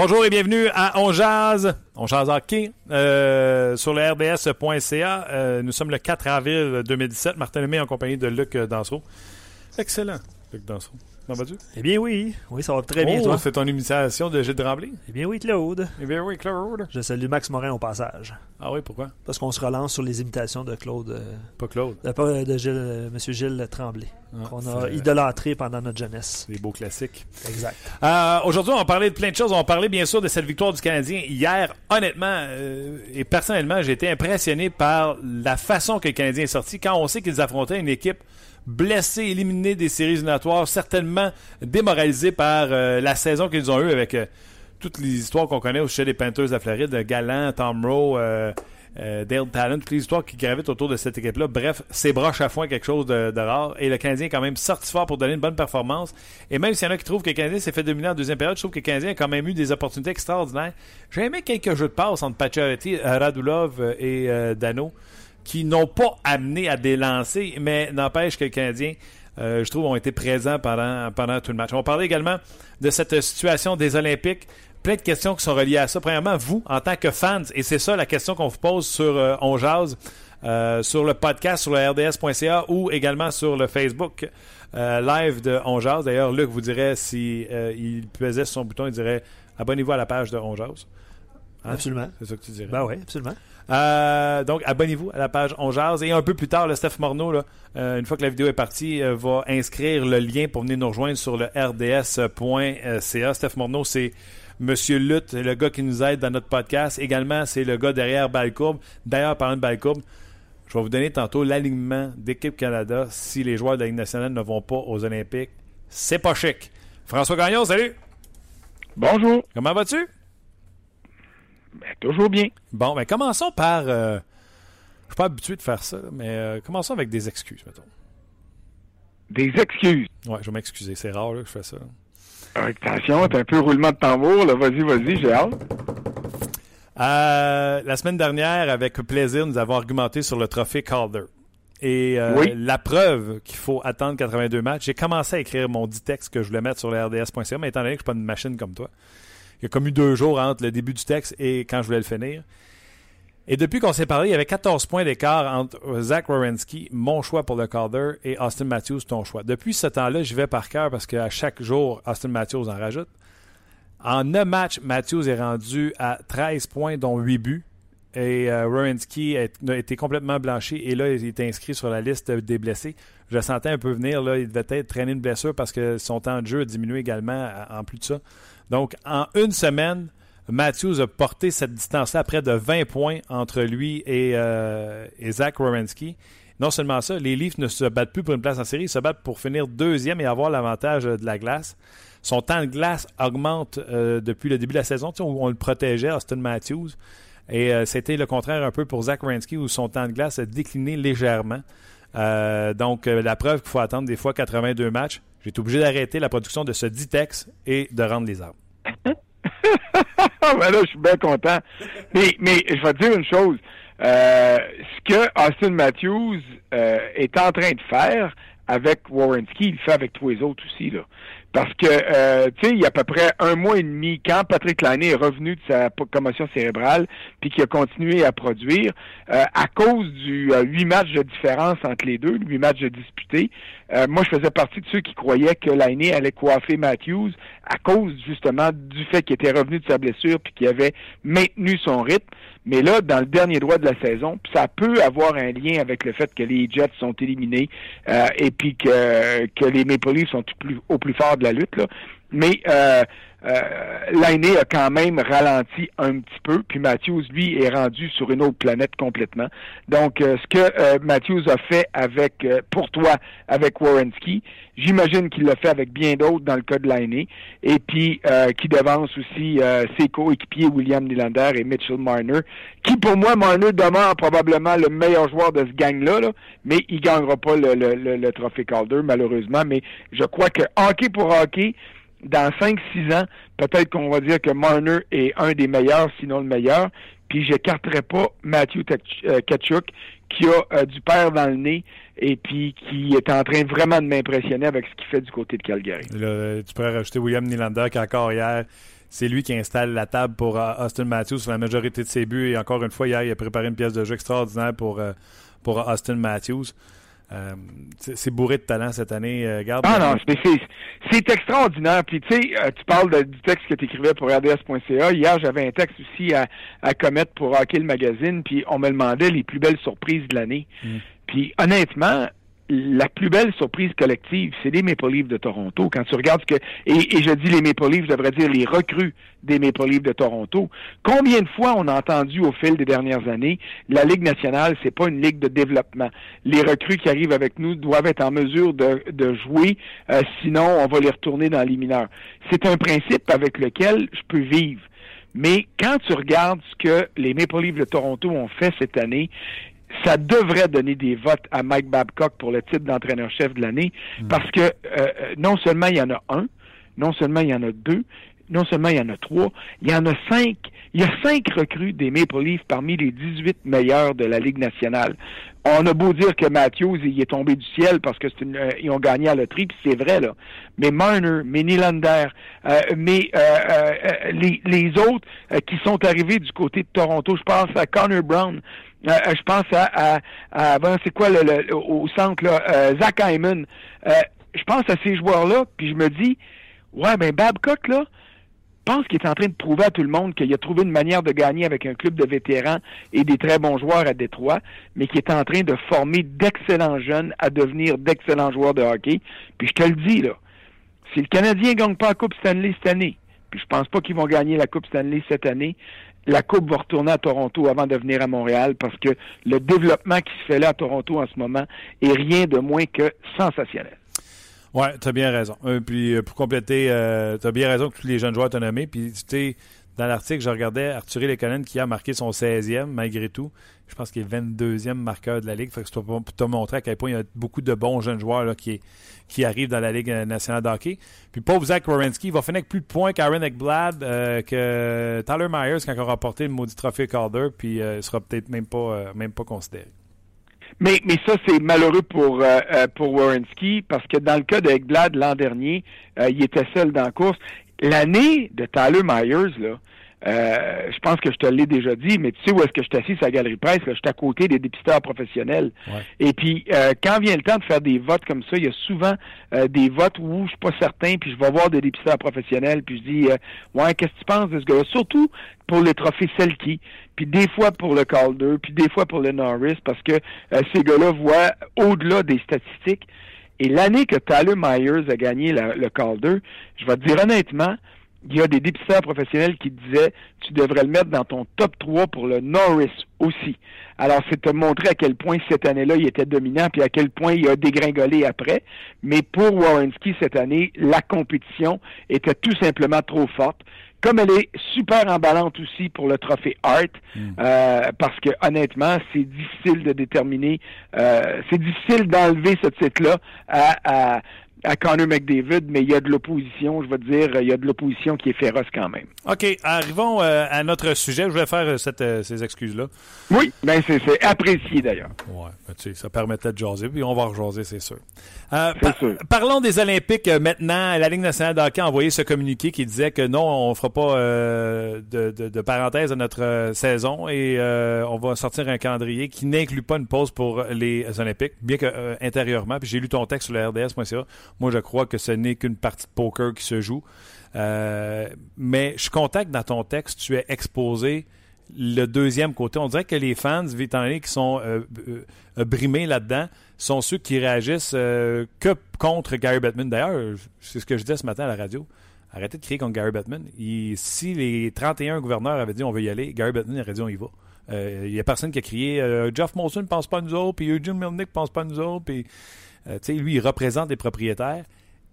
Bonjour et bienvenue à On Jazz, On Jazz Hockey, euh, sur le RDS.ca. Euh, nous sommes le 4 avril 2017. Martin Lemay en compagnie de Luc Dansereau. Excellent, Luc Dansereau. Vas-tu? Eh bien oui, oui, ça va très bien, Oh, toi. c'est ton imitation de Gilles Tremblay? Eh bien oui, Claude. Eh bien oui, Claude. Je salue Max Morin au passage. Ah oui, pourquoi? Parce qu'on se relance sur les imitations de Claude, euh, Pas Claude. de, pas de Gilles, euh, Monsieur Gilles Tremblay, Ah, qu'on a idolâtré pendant notre jeunesse. Des beaux classiques. Exact. Euh, Aujourd'hui, on va parler de plein de choses. On va parler bien sûr de cette victoire du Canadien hier. Honnêtement et personnellement, j'ai été impressionné par la façon que le Canadien est sorti quand on sait qu'ils affrontaient une équipe blessée, éliminée des séries éliminatoires, certainement démoralisée par euh, la saison qu'ils ont eue avec euh, toutes les histoires qu'on connaît au sujet des Panthers de la Floride, Gallant, Tom Rowe, euh, Dale Talent, toutes les histoires qui gravitent autour de cette équipe-là. Bref, c'est broche à foin quelque chose de, rare. Et le Canadien est quand même sorti fort pour donner une bonne performance. Et même s'il y en a qui trouvent que le Canadien s'est fait dominer en deuxième période, je trouve que le Canadien a quand même eu des opportunités extraordinaires. J'ai aimé quelques jeux de passe entre Pacioretty, Radulov et Dano qui n'ont pas amené à des lancers, mais n'empêche que le Canadien, euh, je trouve, ont été présents pendant, pendant tout le match. On va parler également de cette situation des Olympiques. Plein de questions qui sont reliées à ça. Premièrement, vous, en tant que fans, et c'est ça la question qu'on vous pose sur euh, On euh, sur le podcast, sur le RDS.ca ou également sur le Facebook euh, live de On. D'ailleurs, Luc vous dirait si euh, il pesait sur son bouton, il dirait abonnez-vous à la page de On Jase. Hein? Absolument. C'est ça que tu dirais. Ben oui, absolument. Euh, donc, abonnez-vous à la page On Jase. Et un peu plus tard, le Steph Morneau, là, euh, une fois que la vidéo est partie, euh, va inscrire le lien pour venir nous rejoindre sur le rds.ca. Steph Morneau, c'est Monsieur Lutte, le gars qui nous aide dans notre podcast. Également, c'est le gars derrière Balcourbe. D'ailleurs, parlant de Balcourbe, je vais vous donner tantôt l'alignement d'équipe Canada si les joueurs de la Ligue nationale ne vont pas aux Olympiques. C'est pas chic. François Gagnon, salut! Bonjour. Comment vas-tu? Ben, toujours bien. Bon, ben commençons par. euh, je suis pas habitué de faire ça, mais euh, commençons avec des excuses, mettons. Des excuses? Ouais, je vais m'excuser. C'est rare là, que je fais ça. Attention, t'as un peu roulement de tambour, là. Vas-y, vas-y, j'ai hâte. Euh, la semaine dernière, avec plaisir, nous avons argumenté sur le trophée Calder. Et euh, Oui. la preuve qu'il faut attendre 82 matchs, j'ai commencé à écrire mon dit texte que je voulais mettre sur le RDS.ca, mais étant donné que je suis pas une machine comme toi, il y a comme eu deux jours entre le début du texte et quand je voulais le finir. Et depuis qu'on s'est parlé, il y avait 14 points d'écart entre Zach Wierenski, mon choix pour le Calder, et Austin Matthews, ton choix. Depuis ce temps-là, j'y vais par cœur parce qu'à chaque jour, Austin Matthews en rajoute. En 9 matchs, Matthews est rendu à 13 points, dont 8 buts. Et euh, a été complètement blanchi et là, il est inscrit sur la liste des blessés. Je sentais un peu venir. Là, il devait être traîner une blessure parce que son temps de jeu a diminué également en plus de ça. Donc, en une semaine, Matthews a porté cette distance-là à près de 20 points entre lui et, euh, Zach Wierenski. Non seulement ça, les Leafs ne se battent plus pour une place en série, ils se battent pour finir deuxième et avoir l'avantage euh, de la glace. Son temps de glace augmente euh, depuis le début de la saison, où on le protégeait, Austin Matthews. Et c'était le contraire un peu pour Zach Wierenski, où son temps de glace a décliné légèrement. Donc, la preuve qu'il faut attendre des fois 82 matchs. J'ai obligé d'arrêter la production de ce dit texte et de rendre les arbres. Ben là, je suis bien content. Mais, mais je vais te dire une chose. Euh, ce que Austin Matthews euh, est en train de faire avec Warrenski, il le fait avec tous les autres aussi. Là. Parce que, euh, tu sais, il y a à peu près un mois et demi, quand Patrick Lainé est revenu de sa commotion cérébrale, puis qu'il a continué à produire, euh, à cause du euh, huit matchs de différence entre les deux, huit matchs de disputés, euh, moi, je faisais partie de ceux qui croyaient que Lainé allait coiffer Matthews à cause, justement, du fait qu'il était revenu de sa blessure, puis qu'il avait maintenu son rythme. Mais là, dans le dernier droit de la saison, ça peut avoir un lien avec le fait que les Jets sont éliminés euh, et puis que, les Maple sont au plus, au plus fort de la lutte. Là. Mais euh, euh, l'année a quand même ralenti un petit peu, puis Matthews, lui, est rendu sur une autre planète complètement. Donc, euh, ce que euh, Matthews a fait avec, euh, pour toi, avec Warrenski, j'imagine qu'il l'a fait avec bien d'autres dans le cas de l'année, et puis qui devance aussi ses coéquipiers William Nylander et Mitchell Marner, qui pour moi, Marner demeure probablement le meilleur joueur de ce gang-là, là, mais il gagnera pas le, le, le, le trophée Calder, malheureusement, mais je crois que hockey pour hockey, dans 5-6 ans, peut-être qu'on va dire que Marner est un des meilleurs, sinon le meilleur. Puis j'écarterai pas Matthew euh, Kachuk, qui a euh, du père dans le nez et puis qui est en train vraiment de m'impressionner avec ce qu'il fait du côté de Calgary. tu pourrais rajouter William Nylander qui encore hier, c'est lui qui installe la table pour euh, Austin Matthews sur la majorité de ses buts. Et encore une fois, hier, il a préparé une pièce de jeu extraordinaire pour, pour Austin Matthews. Euh, c'est bourré de talent cette année. Euh, garde, ah non, c'est extraordinaire. Puis tu sais, euh, tu parles du texte que tu écrivais pour RDS.ca. Hier, j'avais un texte aussi à, à commettre pour Hockey le magazine, puis on me demandait les plus belles surprises de l'année. Mm. Puis honnêtement, la plus belle surprise collective, c'est les Maple Leafs de Toronto. Quand tu regardes ce que et, je dis les Maple Leafs, je devrais dire les recrues des Maple Leafs de Toronto. Combien de fois on a entendu au fil des dernières années, la Ligue nationale, c'est pas une ligue de développement. Les recrues qui arrivent avec nous doivent être en mesure de, de jouer, euh, sinon on va les retourner dans les mineurs. C'est un principe avec lequel je peux vivre. Mais quand tu regardes ce que les Maple Leafs de Toronto ont fait cette année, ça devrait donner des votes à Mike Babcock pour le titre d'entraîneur-chef de l'année, hmm. parce que euh, non seulement il y en a un, non seulement il y en a deux, non seulement il y en a trois, il y en a cinq. Il y a cinq recrues des Maple Leafs parmi les 18 meilleurs de la Ligue nationale. On a beau dire que Matthews, il est tombé du ciel parce que une, euh, ils ont gagné à la tri, c'est vrai, là. Mais Marner, mais Nylander, euh, mais les, les autres qui sont arrivés du côté de Toronto, je pense à Connor Brown, euh, euh, je pense à, à, c'est quoi le, au centre là, euh, Zach Hyman. je pense à ces joueurs-là, puis je me dis, ouais, ben Babcock là, pense qu'il est en train de prouver à tout le monde qu'il a trouvé une manière de gagner avec un club de vétérans et des très bons joueurs à Détroit, mais qu'il est en train de former d'excellents jeunes à devenir d'excellents joueurs de hockey. Puis je te le dis là, si le Canadien ne gagne pas la Coupe Stanley cette année, puis je pense pas qu'ils vont gagner la Coupe Stanley cette année, la Coupe va retourner à Toronto avant de venir à Montréal parce que le développement qui se fait là à Toronto en ce moment est rien de moins que sensationnel. Oui, tu as bien raison. Euh, puis euh, pour compléter, euh, tu as bien raison que tous les jeunes joueurs t'ont nommé. Puis tu sais, dans l'article, je regardais Arthur Lekonen qui a marqué son 16e malgré tout. Je pense qu'il est 22e marqueur de la Ligue. Fait que pour te montrer à quel point il y a beaucoup de bons jeunes joueurs qui, arrivent dans la Ligue nationale de hockey. Puis pauvre Zach Wierenski, il va finir avec plus de points qu'Aaron Ekblad, euh, que Tyler Myers quand il aura remporté le maudit trophée Calder, puis euh, il sera peut-être même pas, euh, même pas considéré. Mais, mais ça, c'est malheureux pour, pour Wierenski, parce que dans le cas de l'an dernier, il était seul dans la course. L'année de Tyler Myers, là, euh, je pense que je te l'ai déjà dit, mais tu sais où est-ce que je suis assis à la galerie presse? Là, je suis à côté des dépisteurs professionnels. Et puis, euh, quand vient le temps de faire des votes comme ça, il y a souvent euh, des votes où je suis pas certain, puis je vais voir des dépisteurs professionnels, puis je dis, ouais, qu'est-ce que tu penses de ce gars-là? Surtout pour les trophées Selkie, puis des fois pour le Calder, puis des fois pour le Norris, parce que ces gars-là voient au-delà des statistiques. Et l'année que Tyler Myers a gagné le Calder, je vais te dire honnêtement, il y a des dépisteurs professionnels qui disaient tu devrais le mettre dans ton top 3 pour le Norris aussi. Alors, c'est te montrer à quel point cette année-là, il était dominant, puis à quel point il a dégringolé après. Mais pour Warrenski, cette année, la compétition était tout simplement trop forte. Comme elle est super emballante aussi pour le trophée Hart, hmm. euh, parce que honnêtement, c'est difficile de déterminer, euh, c'est difficile d'enlever ce titre-là à, à Connor McDavid, mais il y a de l'opposition, je veux dire, il y a de l'opposition qui est féroce quand même. OK, arrivons euh, à notre sujet. Je vais faire euh, cette, euh, ces excuses-là. Oui, ben c'est apprécié d'ailleurs. Oui, ben, tu sais, ça permettait de jaser, puis on va rejaser, c'est sûr. sûr. Parlons des Olympiques maintenant. La Ligue nationale de hockey a envoyé ce communiqué qui disait que non, on ne fera pas de, de, de, parenthèse à notre saison et on va sortir un calendrier qui n'inclut pas une pause pour les Olympiques, bien que intérieurement, puis j'ai lu ton texte sur le RDS.ca, moi, je crois que ce n'est qu'une partie de poker qui se joue. Euh, mais je que dans ton texte, tu aies exposé le deuxième côté. On dirait que les fans, étant donné qui sont euh, euh, brimés là-dedans, sont ceux qui réagissent que contre Gary Bettman. D'ailleurs, c'est ce que je disais ce matin à la radio. arrêtez de crier contre Gary Bettman. si les 31 gouverneurs avaient dit on veut y aller, Gary Bettman aurait dit on y va. Euh, il n'y a personne qui a crié euh, Jeff Molson ne pense pas à nous autres, puis Eugene Milnick ne pense pas à nous autres, puis lui, il représente les propriétaires.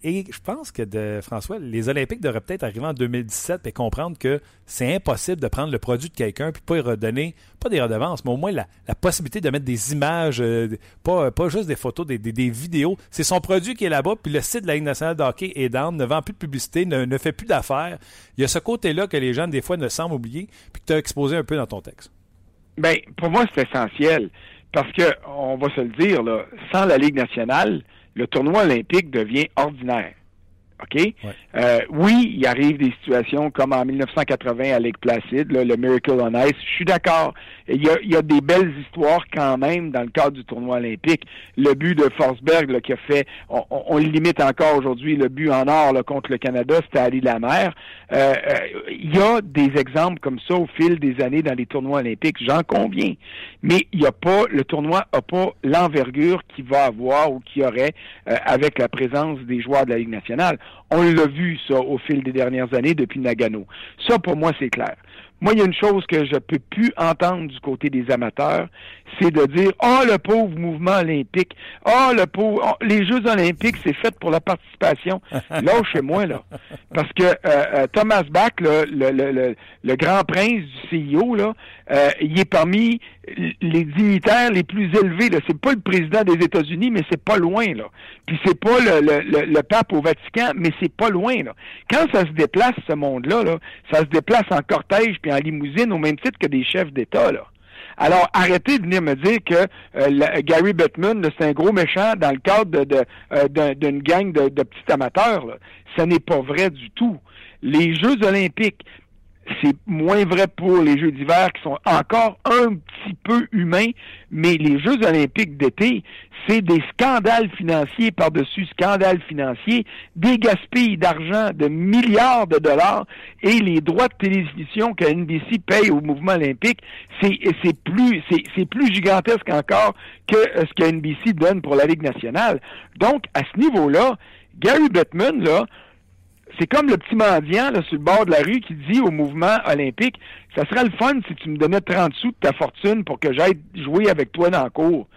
Et je pense que, François, les Olympiques devraient peut-être arriver en 2017 et comprendre que c'est impossible de prendre le produit de quelqu'un puis pas y redonner, pas des redevances, mais au moins la, possibilité de mettre des images, euh, pas, pas juste des photos, des, vidéos. C'est son produit qui est là-bas, puis le site de la Ligue nationale de hockey est down, ne vend plus de publicité, ne, fait plus d'affaires. Il y a ce côté-là que les gens, des fois, ne semblent oublier, puis que tu as exposé un peu dans ton texte. Bien, pour moi, c'est essentiel. Parce que, on va se le dire, là, sans la Ligue nationale, le tournoi olympique devient ordinaire. OK? Euh, oui, il arrive des situations comme en 1980 à Lake Placid, le Miracle on Ice. Je suis d'accord. Il y, a, il y a des belles histoires quand même dans le cadre du tournoi olympique. Le but de Forsberg qui a fait, on, le limite encore aujourd'hui, le but en or contre le Canada, c'était à l'île la mer. Euh, euh, il y a des exemples comme ça au fil des années dans les tournois olympiques, j'en conviens. Mais il y a pas, le tournoi n'a pas l'envergure qu'il va avoir ou qu'il aurait avec la présence des joueurs de la Ligue nationale. On l'a vu, ça, au fil des dernières années depuis Nagano. Ça, pour moi, c'est clair. Moi, il y a une chose que je peux plus entendre du côté des amateurs, c'est de dire oh le pauvre mouvement olympique, oh le pauvre oh, les Jeux olympiques c'est fait pour la participation. Là chez moi là, parce que euh, euh, Thomas Bach, le, le, le, grand prince du CIO là, euh, il est parmi les dignitaires les plus élevés. Là, c'est pas le président des États-Unis, mais c'est pas loin là. Puis c'est pas le, le, le, pape au Vatican, mais c'est pas loin là. Quand ça se déplace ce monde-là, là, ça se déplace en cortège puis en limousine au même titre que des chefs d'État là. Alors, arrêtez de venir me dire que euh, Gary Bettman, c'est un gros méchant dans le cadre de, euh, d'une gang de, petits amateurs. Là. Ce n'est pas vrai du tout. Les Jeux olympiques, c'est moins vrai pour les Jeux d'hiver qui sont encore un petit peu humains, mais les Jeux olympiques d'été, c'est des scandales financiers par-dessus scandales financiers, des gaspilles d'argent de milliards de dollars et les droits de télévision que NBC paye au mouvement olympique, c'est plus c'est plus gigantesque encore que ce que NBC donne pour la Ligue nationale. Donc à ce niveau-là, Gary Bettman là, c'est comme le petit mendiant là, sur le bord de la rue qui dit au mouvement olympique Ça serait le fun si tu me donnais 30 sous de ta fortune pour que j'aille jouer avec toi dans le cours.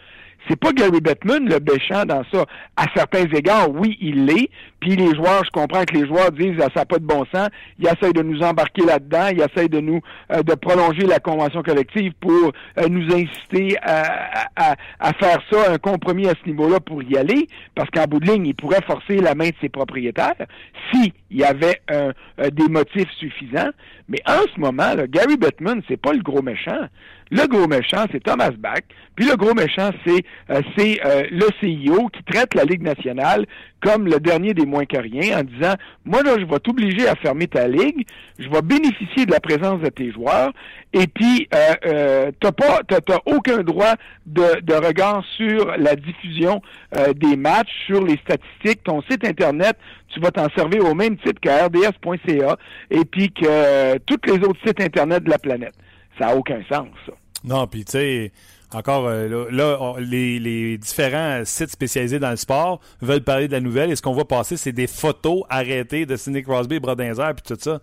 C'est pas Gary Bettman le béchant dans ça. À certains égards, oui, il l'est. Puis les joueurs, je comprends que les joueurs disent ah, ça n'a pas de bon sens. Ils essayent de nous embarquer là-dedans. Ils essayent de nous euh, de prolonger la convention collective pour euh, nous inciter à, à, faire ça, un compromis à ce niveau-là pour y aller. Parce qu'en bout de ligne, il pourrait forcer la main de ses propriétaires s'il y avait euh, des motifs suffisants. Mais en ce moment, là, Gary Bettman, c'est pas le gros méchant. Le gros méchant, c'est Thomas Bach. Puis le gros méchant, c'est euh, euh, le CIO qui traite la Ligue nationale comme le dernier des moins que rien en disant Moi, là, je vais t'obliger à fermer ta ligue, je vais bénéficier de la présence de tes joueurs, et puis euh, euh aucun droit de, regard sur la diffusion des matchs, sur les statistiques, ton site internet, tu vas t'en servir au même titre que RDS.ca et puis que tous les autres sites internet de la planète. Ça n'a aucun sens, ça. Non, puis tu sais, encore euh, là, les, différents sites spécialisés dans le sport veulent parler de la nouvelle et ce qu'on voit passer, c'est des photos arrêtées de Sidney Crosby, Brodinzer puis tout ça.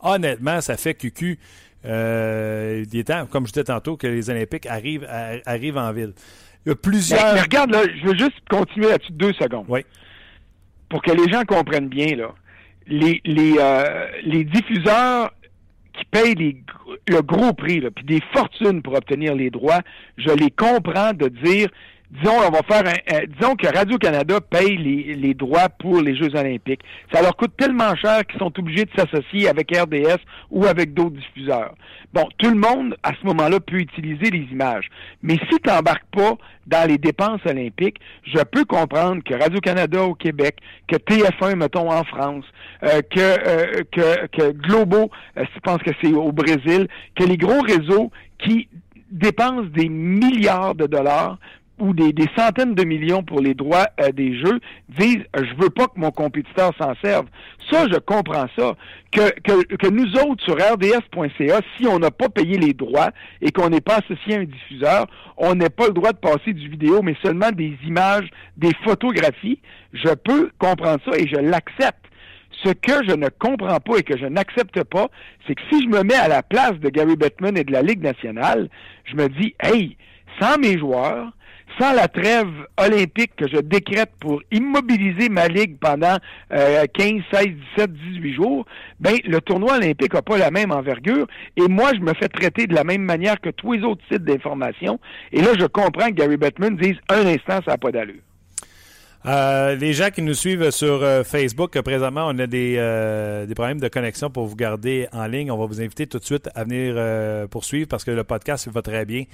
Honnêtement, ça fait cucu. Euh, il est temps, comme je disais tantôt, que les Olympiques arrivent, arrivent en ville. Il y a plusieurs. Mais, regarde, là, je veux juste continuer là-dessus deux secondes. Oui. Pour que les gens comprennent bien, là. Les, les, euh, les diffuseurs qui payent le gros prix, puis des fortunes pour obtenir les droits, je les comprends de dire disons, on va faire un, disons que Radio-Canada paye les, les, droits pour les Jeux olympiques. Ça leur coûte tellement cher qu'ils sont obligés de s'associer avec RDS ou avec d'autres diffuseurs. Bon, tout le monde, à ce moment-là, peut utiliser les images. Mais si tu n'embarques pas dans les dépenses olympiques, je peux comprendre que Radio-Canada au Québec, que TF1, mettons, en France, euh, que, euh, que, que Globo, euh, je pense que c'est au Brésil, que les gros réseaux qui dépensent des milliards de dollars ou des, centaines de millions pour les droits euh, des jeux disent je veux pas que mon compétiteur s'en serve. Ça, je comprends ça. Que, que, que nous autres sur RDS.ca, si on n'a pas payé les droits et qu'on n'est pas associé à un diffuseur, on n'a pas le droit de passer du vidéo, mais seulement des images, des photographies. Je peux comprendre ça et je l'accepte. Ce que je ne comprends pas et que je n'accepte pas, c'est que si je me mets à la place de Gary Bettman et de la Ligue nationale, je me dis, hey, sans mes joueurs, sans la trêve olympique que je décrète pour immobiliser ma ligue pendant 15, 16, 17, 18 jours, ben le tournoi olympique n'a pas la même envergure et moi je me fais traiter de la même manière que tous les autres sites d'information et là je comprends que Gary Bettman dise un instant ça n'a pas d'allure. Euh, les gens qui nous suivent sur euh, Facebook, euh, présentement, on a des, problèmes de connexion pour vous garder en ligne. On va vous inviter tout de suite à venir poursuivre parce que le podcast va très bien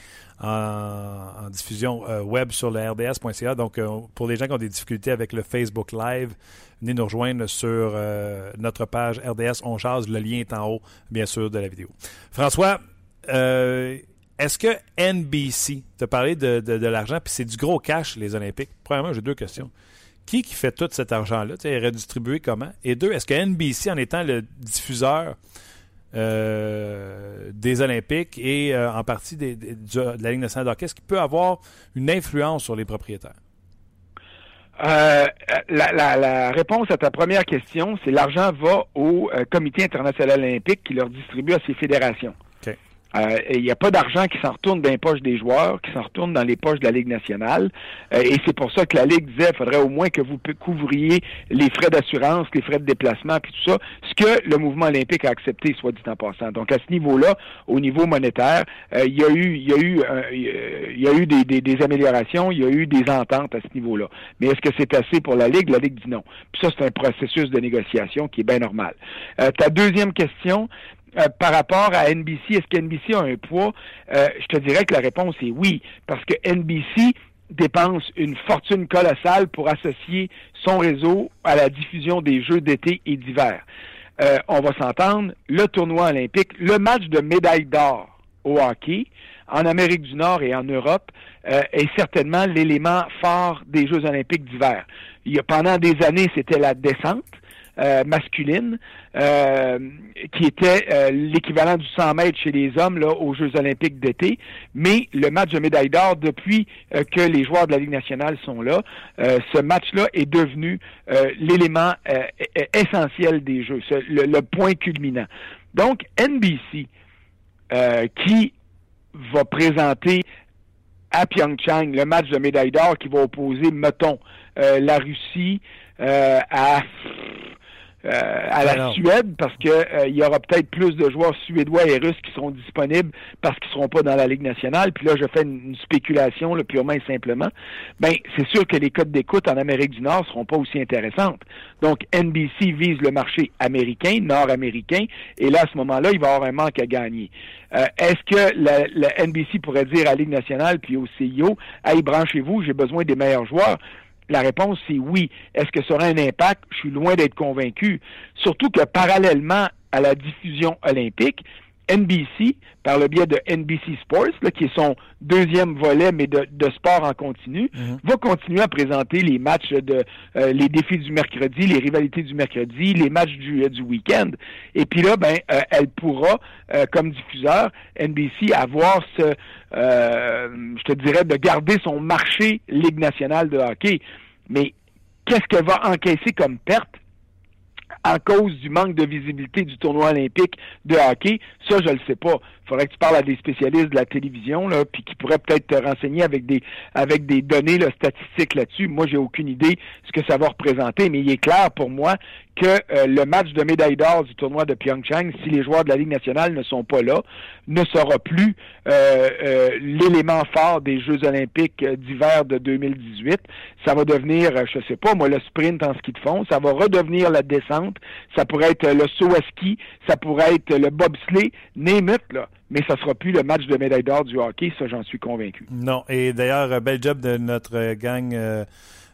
en, diffusion web sur le RDS.ca. Donc, pour les gens qui ont des difficultés avec le Facebook Live, venez nous rejoindre sur notre page RDS On Chase. Le lien est en haut, bien sûr, de la vidéo. François, est-ce que NBC, tu as parlé de, de, l'argent, puis c'est du gros cash, les Olympiques? Premièrement, j'ai deux questions. Qui qui fait tout cet argent-là? Il est redistribué comment? Et deux, est-ce que NBC, en étant le diffuseur euh, des Olympiques et euh, en partie de la Ligue nationale de est-ce qu'il peut avoir une influence sur les propriétaires? Euh, la, la, réponse à ta première question, c'est l'argent va au Comité international olympique qui leur distribue à ses fédérations. Euh, il n'y a pas d'argent qui s'en retourne dans les poches des joueurs, qui s'en retourne dans les poches de la Ligue nationale. Euh, et c'est pour ça que la Ligue disait qu'il faudrait au moins que vous couvriez les frais d'assurance, les frais de déplacement, puis tout ça, ce que le mouvement olympique a accepté, soit dit en passant. Donc à ce niveau-là, au niveau monétaire, euh, il y a eu, il y a eu, il y a eu des, des, améliorations, il y a eu des ententes à ce niveau-là. Mais est-ce que c'est assez pour la Ligue? La Ligue dit non. Puis ça, c'est un processus de négociation qui est bien normal. ta deuxième question, euh, par rapport à NBC, est-ce que NBC a un poids? Euh, je te dirais que la réponse est oui, parce que NBC dépense une fortune colossale pour associer son réseau à la diffusion des Jeux d'été et d'hiver. Euh, on va s'entendre, le tournoi olympique, le match de médaille d'or au hockey en Amérique du Nord et en Europe est certainement l'élément fort des Jeux olympiques d'hiver. Pendant des années, c'était la descente. Euh, masculine, euh, qui était euh, l'équivalent du 100 mètres chez les hommes là, aux Jeux olympiques d'été. Mais le match de médaille d'or, depuis que les joueurs de la Ligue nationale sont là, ce match-là est devenu l'élément essentiel des Jeux, le, point culminant. Donc, NBC, qui va présenter à Pyeongchang le match de médaille d'or qui va opposer, mettons, la Russie euh, à la Suède parce que euh, il y aura peut-être plus de joueurs suédois et russes qui seront disponibles parce qu'ils seront pas dans la Ligue nationale. Puis là, je fais une, spéculation là, purement et simplement. Ben, c'est sûr que les codes d'écoute en Amérique du Nord seront pas aussi intéressantes. Donc, NBC vise le marché américain, nord-américain, et là, à ce moment-là, il va y avoir un manque à gagner. Euh, est-ce que la, la, NBC pourrait dire à la Ligue nationale puis au CIO, hey, branchez-vous, j'ai besoin des meilleurs joueurs? La réponse, c'est oui. Est-ce que ça aura un impact? Je suis loin d'être convaincu. Surtout que parallèlement à la diffusion olympique, NBC, par le biais de NBC Sports, qui est son deuxième volet, mais de, sport en continu, mhm. va continuer à présenter les matchs de euh, les défis du mercredi, les rivalités du mercredi, les matchs du, euh, du week-end. Et puis là, ben, euh, elle pourra, comme diffuseur, NBC, avoir ce, je te dirais, de garder son marché Ligue nationale de hockey. Mais qu'est-ce qu'elle va encaisser comme perte? à cause du manque de visibilité du tournoi olympique de hockey, ça, je le sais pas. Il faudrait que tu parles à des spécialistes de la télévision, là, puis qui pourraient peut-être te renseigner avec des avec des données là, statistiques là-dessus. Moi, j'ai aucune idée ce que ça va représenter, mais il est clair pour moi que euh, le match de médaille d'or du tournoi de Pyeongchang, si les joueurs de la Ligue nationale ne sont pas là, ne sera plus euh, euh, l'élément fort des Jeux olympiques d'hiver de 2018. Ça va devenir, je sais pas, moi, le sprint en ski de fond. Ça va redevenir la descente. Ça pourrait être le saut à ski. Ça pourrait être le bobsleigh. Name là mais ça sera plus le match de médaille d'or du hockey, ça j'en suis convaincu. Non, et d'ailleurs, bel job de notre gang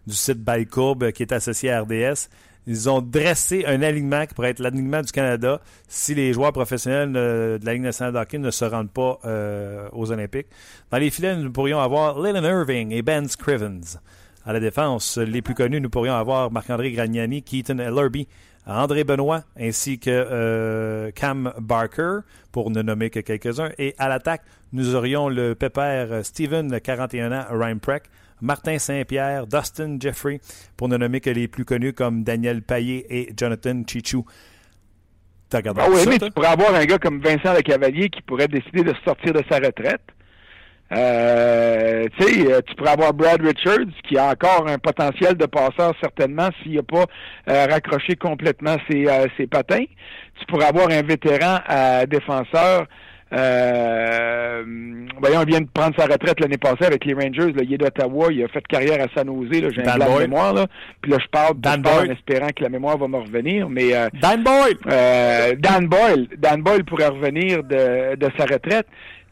du site Bycourbe qui est associé à RDS. Ils ont dressé un alignement qui pourrait être l'alignement du Canada si les joueurs professionnels de la Ligue nationale de hockey ne se rendent pas euh, aux Olympiques. Dans les filets, nous pourrions avoir Lynn Irving et Ben Scrivens. À la défense, les plus connus, nous pourrions avoir Marc-André Gragnani, Keaton Ellerby, André Benoît, ainsi que euh, Cam Barker, pour ne nommer que quelques-uns. Et à l'attaque, nous aurions le pépère Steven, 41 ans, Ryan Preck, Martin Saint-Pierre, Dustin Jeffrey, pour ne nommer que les plus connus comme Daniel Payet et Jonathan Chichou. T'as regardé ah oui, ça, mais tu pourrais avoir un gars comme Vincent Le Cavalier qui pourrait décider de sortir de sa retraite. Euh, tu sais, euh, pourrais avoir Brad Richards qui a encore un potentiel de passeur certainement s'il n'a pas euh, raccroché complètement ses, ses patins. Tu pourrais avoir un vétéran défenseur euh, voyons, on vient de prendre sa retraite l'année passée avec les Rangers. Là, il est d'Ottawa, il a fait carrière à San Jose. J'ai un blanc de mémoire. Là. Puis là, je parle, Dan en espérant que la mémoire va me revenir. Mais euh, Dan Boyle! Euh, Dan Boyle! Dan Boyle pourrait revenir de, de sa retraite.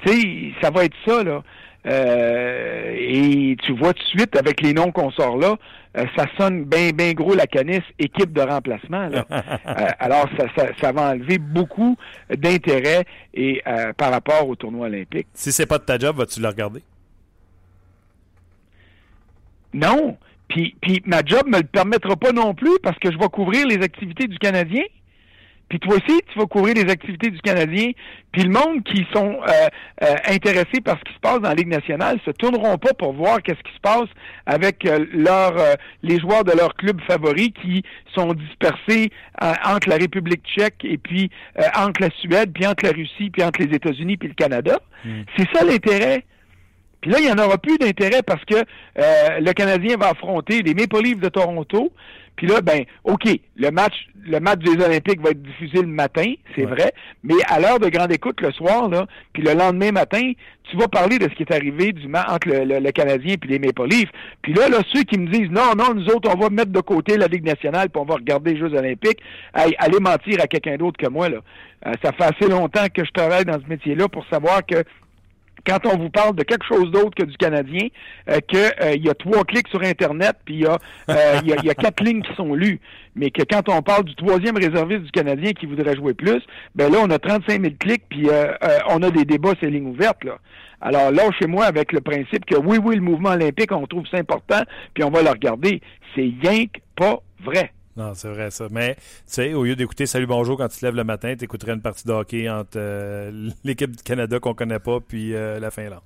Tu sais, ça va être ça, là. Euh, et tu vois tout de suite, avec les noms qu'on sort là, euh, ça sonne bien, bien gros la canisse équipe de remplacement. Euh, alors, ça, ça, va enlever beaucoup d'intérêt et par rapport au tournoi olympique. Si c'est pas de ta job, vas-tu le regarder? Non. Puis, puis ma job me le permettra pas non plus parce que je vais couvrir les activités du Canadien. Puis toi aussi, tu vas couvrir les activités du Canadien. Puis le monde qui sont euh, euh, intéressés par ce qui se passe dans la Ligue nationale se tourneront pas pour voir qu'est-ce qui se passe avec euh, leur, les joueurs de leur club favoris qui sont dispersés entre la République tchèque et puis entre la Suède, puis entre la Russie, puis entre les États-Unis, puis le Canada. Hmm. C'est ça l'intérêt. Puis là, il n'y en aura plus d'intérêt parce que le Canadien va affronter les Maple Leafs de Toronto, puis là, ben, OK, le match, le match des Olympiques va être diffusé le matin, c'est vrai, mais à l'heure de grande écoute le soir, là, puis le lendemain matin, tu vas parler de ce qui est arrivé du entre le, Canadien puis les Maple Leafs. Puis là, là, ceux qui me disent non, non, nous autres, on va mettre de côté la Ligue nationale puis on va regarder les Jeux Olympiques, allez mentir à quelqu'un d'autre que moi, là. Euh, ça fait assez longtemps que je travaille dans ce métier-là pour savoir que quand on vous parle de quelque chose d'autre que du Canadien, euh, qu'il euh, y a trois clics sur Internet, puis il y, a, euh, y, a, quatre lignes qui sont lues, mais que quand on parle du troisième réserviste du Canadien qui voudrait jouer plus, ben là, on a 35 000 clics, puis on a des débats les lignes ouvertes. Là. Alors là, chez moi, avec le principe que oui, oui, le mouvement olympique, on trouve ça important, puis on va le regarder, c'est que pas vrai. Non, c'est vrai ça. Mais, tu sais, au lieu d'écouter Salut Bonjour quand tu te lèves le matin, tu écouterais une partie de hockey entre euh, l'équipe du Canada qu'on connaît pas puis euh, la Finlande.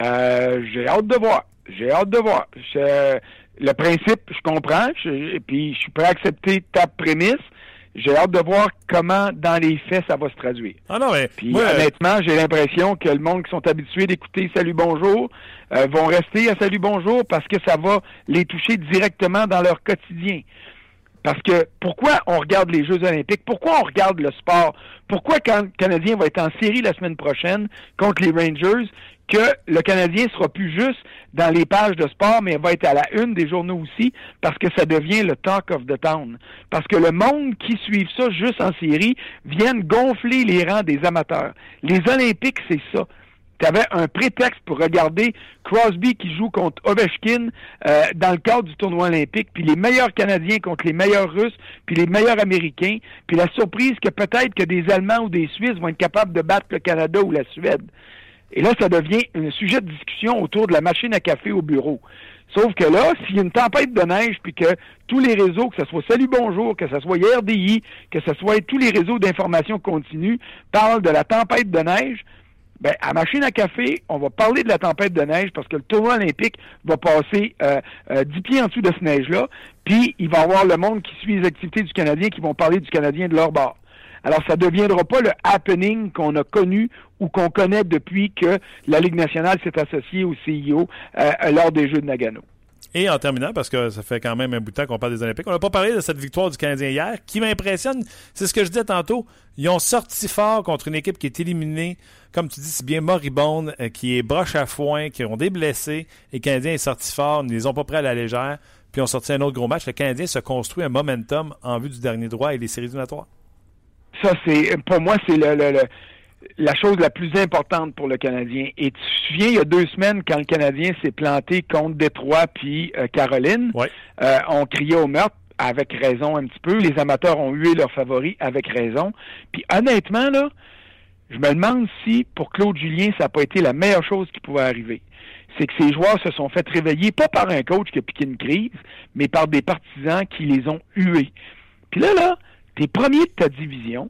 Euh, j'ai hâte de voir. J'ai hâte de voir. le principe, je comprends, et puis je suis prêt à accepter ta prémisse j'ai hâte de voir comment, dans les faits, ça va se traduire. Ah non, mais. Puis, honnêtement, j'ai l'impression que le monde qui sont habitués d'écouter Salut Bonjour euh, vont rester à Salut Bonjour parce que ça va les toucher directement dans leur quotidien. Parce que pourquoi on regarde les Jeux olympiques? Pourquoi on regarde le sport? Pourquoi quand le Canadien va être en série la semaine prochaine contre les Rangers, que le Canadien sera plus juste dans les pages de sport, mais va être à la une des journaux aussi, parce que ça devient le talk of the town. Parce que le monde qui suit ça juste en série viennent gonfler les rangs des amateurs. Les Olympiques, c'est ça. Tu avais un prétexte pour regarder Crosby qui joue contre Ovechkin euh, dans le cadre du tournoi olympique, puis les meilleurs Canadiens contre les meilleurs Russes, puis les meilleurs Américains, puis la surprise que peut-être que des Allemands ou des Suisses vont être capables de battre le Canada ou la Suède. Et là, ça devient un sujet de discussion autour de la machine à café au bureau. Sauf que là, s'il y a une tempête de neige, puis que tous les réseaux, que ce soit Salut Bonjour, que ce soit RDI, que ce soit tous les réseaux d'information continue, parlent de la tempête de neige, ben, à machine à café, on va parler de la tempête de neige parce que le tournoi olympique va passer euh, euh, 10 pieds en dessous de ce neige-là, puis il va y avoir le monde qui suit les activités du Canadien qui vont parler du Canadien de leur bord. Alors, ça ne deviendra pas le happening qu'on a connu ou qu'on connaît depuis que la Ligue nationale s'est associée au CIO euh, lors des Jeux de Nagano. Et en terminant, parce que ça fait quand même un bout de temps qu'on parle des Olympiques, on n'a pas parlé de cette victoire du Canadien hier, qui m'impressionne. C'est ce que je disais tantôt. Ils ont sorti fort contre une équipe qui est éliminée, comme tu dis, c'est bien moribonde, euh, qui est broche à foin, qui ont des blessés. Et le Canadien est sorti fort, ils ne les ont pas pris à la légère, puis ont sorti un autre gros match. Le Canadien se construit un momentum en vue du dernier droit et les séries éliminatoires. Ça, c'est pour moi, c'est le, la chose la plus importante pour le Canadien. Et tu te souviens, il y a deux semaines, quand le Canadien s'est planté contre Détroit puis euh, Caroline, euh, on criait au meurtre avec raison un petit peu. Les amateurs ont hué leurs favoris avec raison. Puis honnêtement, là, je me demande si pour Claude Julien, ça n'a pas été la meilleure chose qui pouvait arriver. C'est que ces joueurs se sont fait réveiller, pas par un coach qui a piqué une crise, mais par des partisans qui les ont hués. Puis là, là, t'es premier de ta division,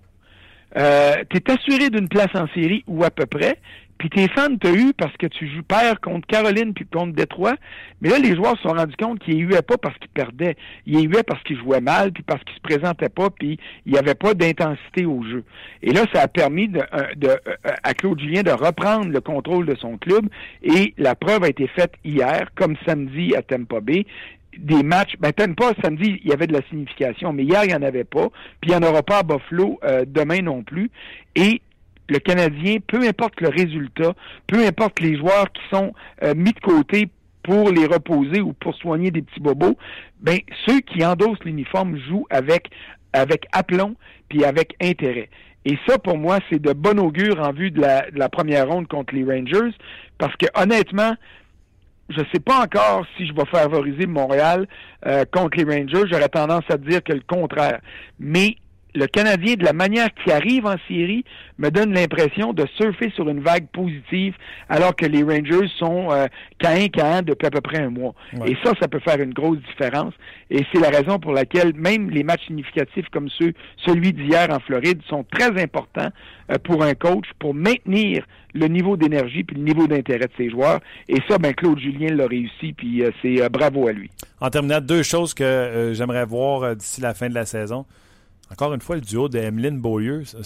euh, t'es assuré d'une place en série ou à peu près, puis tes fans t'ont eu parce que tu joues père contre Caroline puis contre Détroit. Mais là, les joueurs se sont rendus compte qu'ils huaient pas parce qu'ils perdaient. Ils huaient parce qu'ils jouaient mal, puis parce qu'ils se présentaient pas, puis il n'y avait pas d'intensité au jeu. Et là, ça a permis de, euh, de, euh, à Claude Julien de reprendre le contrôle de son club. Et la preuve a été faite hier, comme samedi à Tampa Bay des matchs, ben pas samedi, il y avait de la signification, mais hier, il n'y en avait pas, puis il n'y en aura pas à Buffalo euh, demain non plus. Et le Canadien, peu importe le résultat, peu importe les joueurs qui sont euh, mis de côté pour les reposer ou pour soigner des petits bobos, ben ceux qui endossent l'uniforme jouent avec avec aplomb puis avec intérêt. Et ça, pour moi, c'est de bon augure en vue de la, de la première ronde contre les Rangers, parce que honnêtement, je ne sais pas encore si je vais favoriser Montréal euh, contre les Rangers. J'aurais tendance à dire que le contraire. Mais le Canadien, de la manière qu'il arrive en série, me donne l'impression de surfer sur une vague positive, alors que les Rangers sont euh, qu'à depuis à peu près un mois. Et ça, ça peut faire une grosse différence. Et c'est la raison pour laquelle même les matchs significatifs comme ceux, celui d'hier en Floride, sont très importants euh, pour un coach pour maintenir le niveau d'énergie puis le niveau d'intérêt de ses joueurs. Et ça, ben Claude Julien l'a réussi, puis euh, c'est euh, bravo à lui. En terminant, deux choses que j'aimerais voir d'ici la fin de la saison. Encore une fois, le duo de Emeline Beaulieu, ça,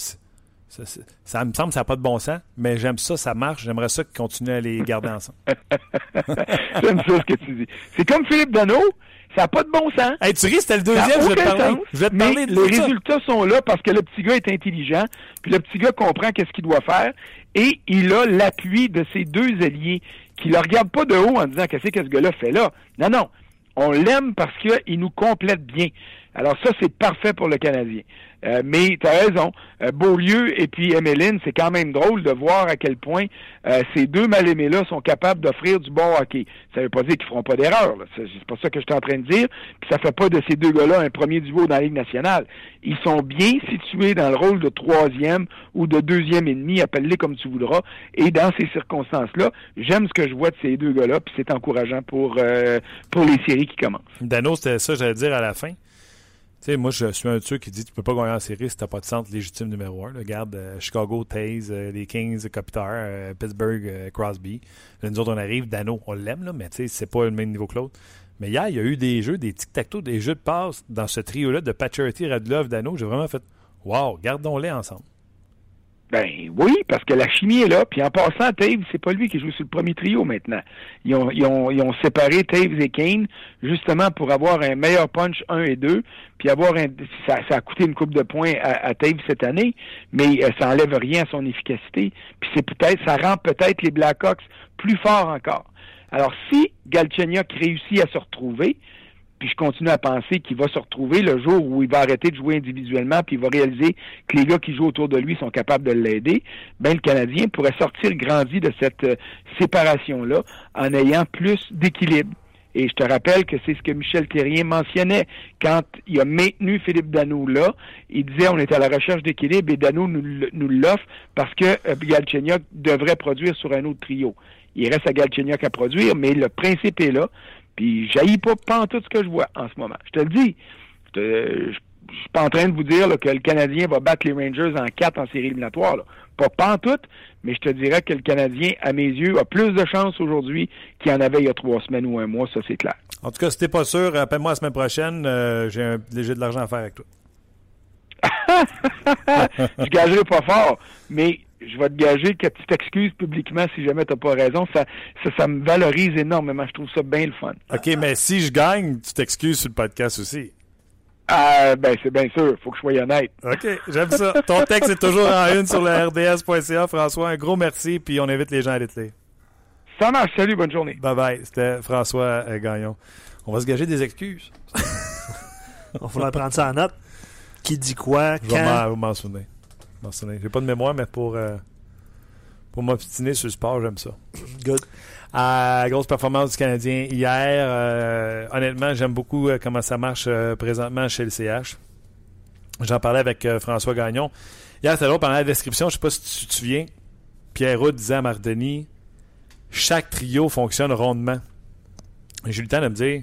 ça, me semble que ça n'a pas de bon sens, mais j'aime ça, ça marche. J'aimerais ça qu'ils continuent à les garder ensemble. j'aime ça ce que tu dis. C'est comme Philippe Dano, ça n'a pas de bon sens. Hey, tu ris, c'était le deuxième, je vais te parler. je vais te parler de les résultats sont là parce que le petit gars est intelligent, puis le petit gars comprend qu'est-ce qu'il doit faire, et il a l'appui de ses deux alliés qui ne le regardent pas de haut en disant qu'est-ce que ce gars-là fait là? Non, non. On l'aime parce qu'il nous complète bien. Alors ça, c'est parfait pour le Canadien. Euh, mais tu as raison, euh, Beaulieu et puis Emeline, c'est quand même drôle de voir à quel point euh, ces deux mal-aimés-là sont capables d'offrir du bon hockey. Ça veut pas dire qu'ils feront pas d'erreur, c'est pas ça que je suis en train de dire, puis ça fait pas de ces deux gars-là un premier duo dans la Ligue nationale. Ils sont bien situés dans le rôle de troisième ou de deuxième ennemi, appelle-les comme tu voudras, et dans ces circonstances-là, j'aime ce que je vois de ces deux gars-là, puis c'est encourageant pour, pour les séries qui commencent. Dano, c'était ça, j'allais dire à la fin sais, moi, je suis un de qui dit tu peux pas gagner en série si t'as pas de centre légitime numéro un. Regarde, euh, Chicago, Taze, euh, les Kings, Kopitar, euh, Pittsburgh, Crosby. Là, nous autres, on arrive, Dano, on l'aime, là, mais tu sais, c'est pas le même niveau que l'autre. Mais hier, il y a eu des jeux, des tic-tac-toe, des jeux de passe dans ce trio-là de Paturity, Radlov, Dano. J'ai vraiment fait Wow, gardons-les ensemble. Ben oui, parce que la chimie est là. Puis en passant, Taves, c'est pas lui qui joue sur le premier trio maintenant. Ils ont, séparé Taves et Kane justement pour avoir un meilleur punch 1 et 2, puis avoir un, ça, ça a coûté une coupe de points à, à Taves cette année, mais euh, ça enlève rien à son efficacité. Puis c'est peut-être, ça rend peut-être les Blackhawks plus forts encore. Alors si Galchenyuk réussit à se retrouver, puis je continue à penser qu'il va se retrouver le jour où il va arrêter de jouer individuellement, puis il va réaliser que les gars qui jouent autour de lui sont capables de l'aider. Ben le Canadien pourrait sortir grandi de cette euh, séparation-là en ayant plus d'équilibre. Et je te rappelle que c'est ce que Michel Terrien mentionnait quand il a maintenu Philippe Dano là. Il disait on est à la recherche d'équilibre et Dano nous, l'offre parce que euh, devrait produire sur un autre trio. Il reste à Galchenyuk à produire, mais le principe est là. Puis j'haïs pas pas tout ce que je vois en ce moment. Je te le dis. Je, ne suis pas en train de vous dire que le Canadien va battre les Rangers en quatre en série éliminatoire. Pas pas en tout, mais je te dirais que le Canadien, à mes yeux, a plus de chance aujourd'hui qu'il en avait il y a trois semaines ou un mois, ça c'est clair. En tout cas, si t'es pas sûr, appelle-moi la semaine prochaine. Euh, j'ai un léger de l'argent à faire avec toi. je gagerai pas fort, mais je vais te gager que tu t'excuses publiquement si jamais tu n'as pas raison. Ça, ça, me valorise énormément. Je trouve ça bien le fun. OK, mais si je gagne, tu t'excuses sur le podcast aussi. Ah, ben, c'est bien sûr. faut que je sois honnête. OK, j'aime ça. Ton texte est toujours en une sur le RDS.ca. François, un gros merci, puis on invite les gens à aller te lire. Ça marche. Salut, bonne journée. Bye bye. C'était François euh, Gagnon. On va se gager des excuses. On va prendre ça en note. Qui dit quoi, quand? Je vais m'en souvenir. J'ai pas de mémoire, mais pour, euh, pour m'obstiner sur le sport, j'aime ça. Good. Euh, grosse performance du Canadien hier. Euh, honnêtement, j'aime beaucoup comment ça marche présentement chez le CH. J'en parlais avec François Gagnon. Hier, c'était drôle, pendant la description, je sais pas si tu te souviens, Pierre Roux disait à Mardini chaque trio fonctionne rondement. J'ai eu le temps de me dire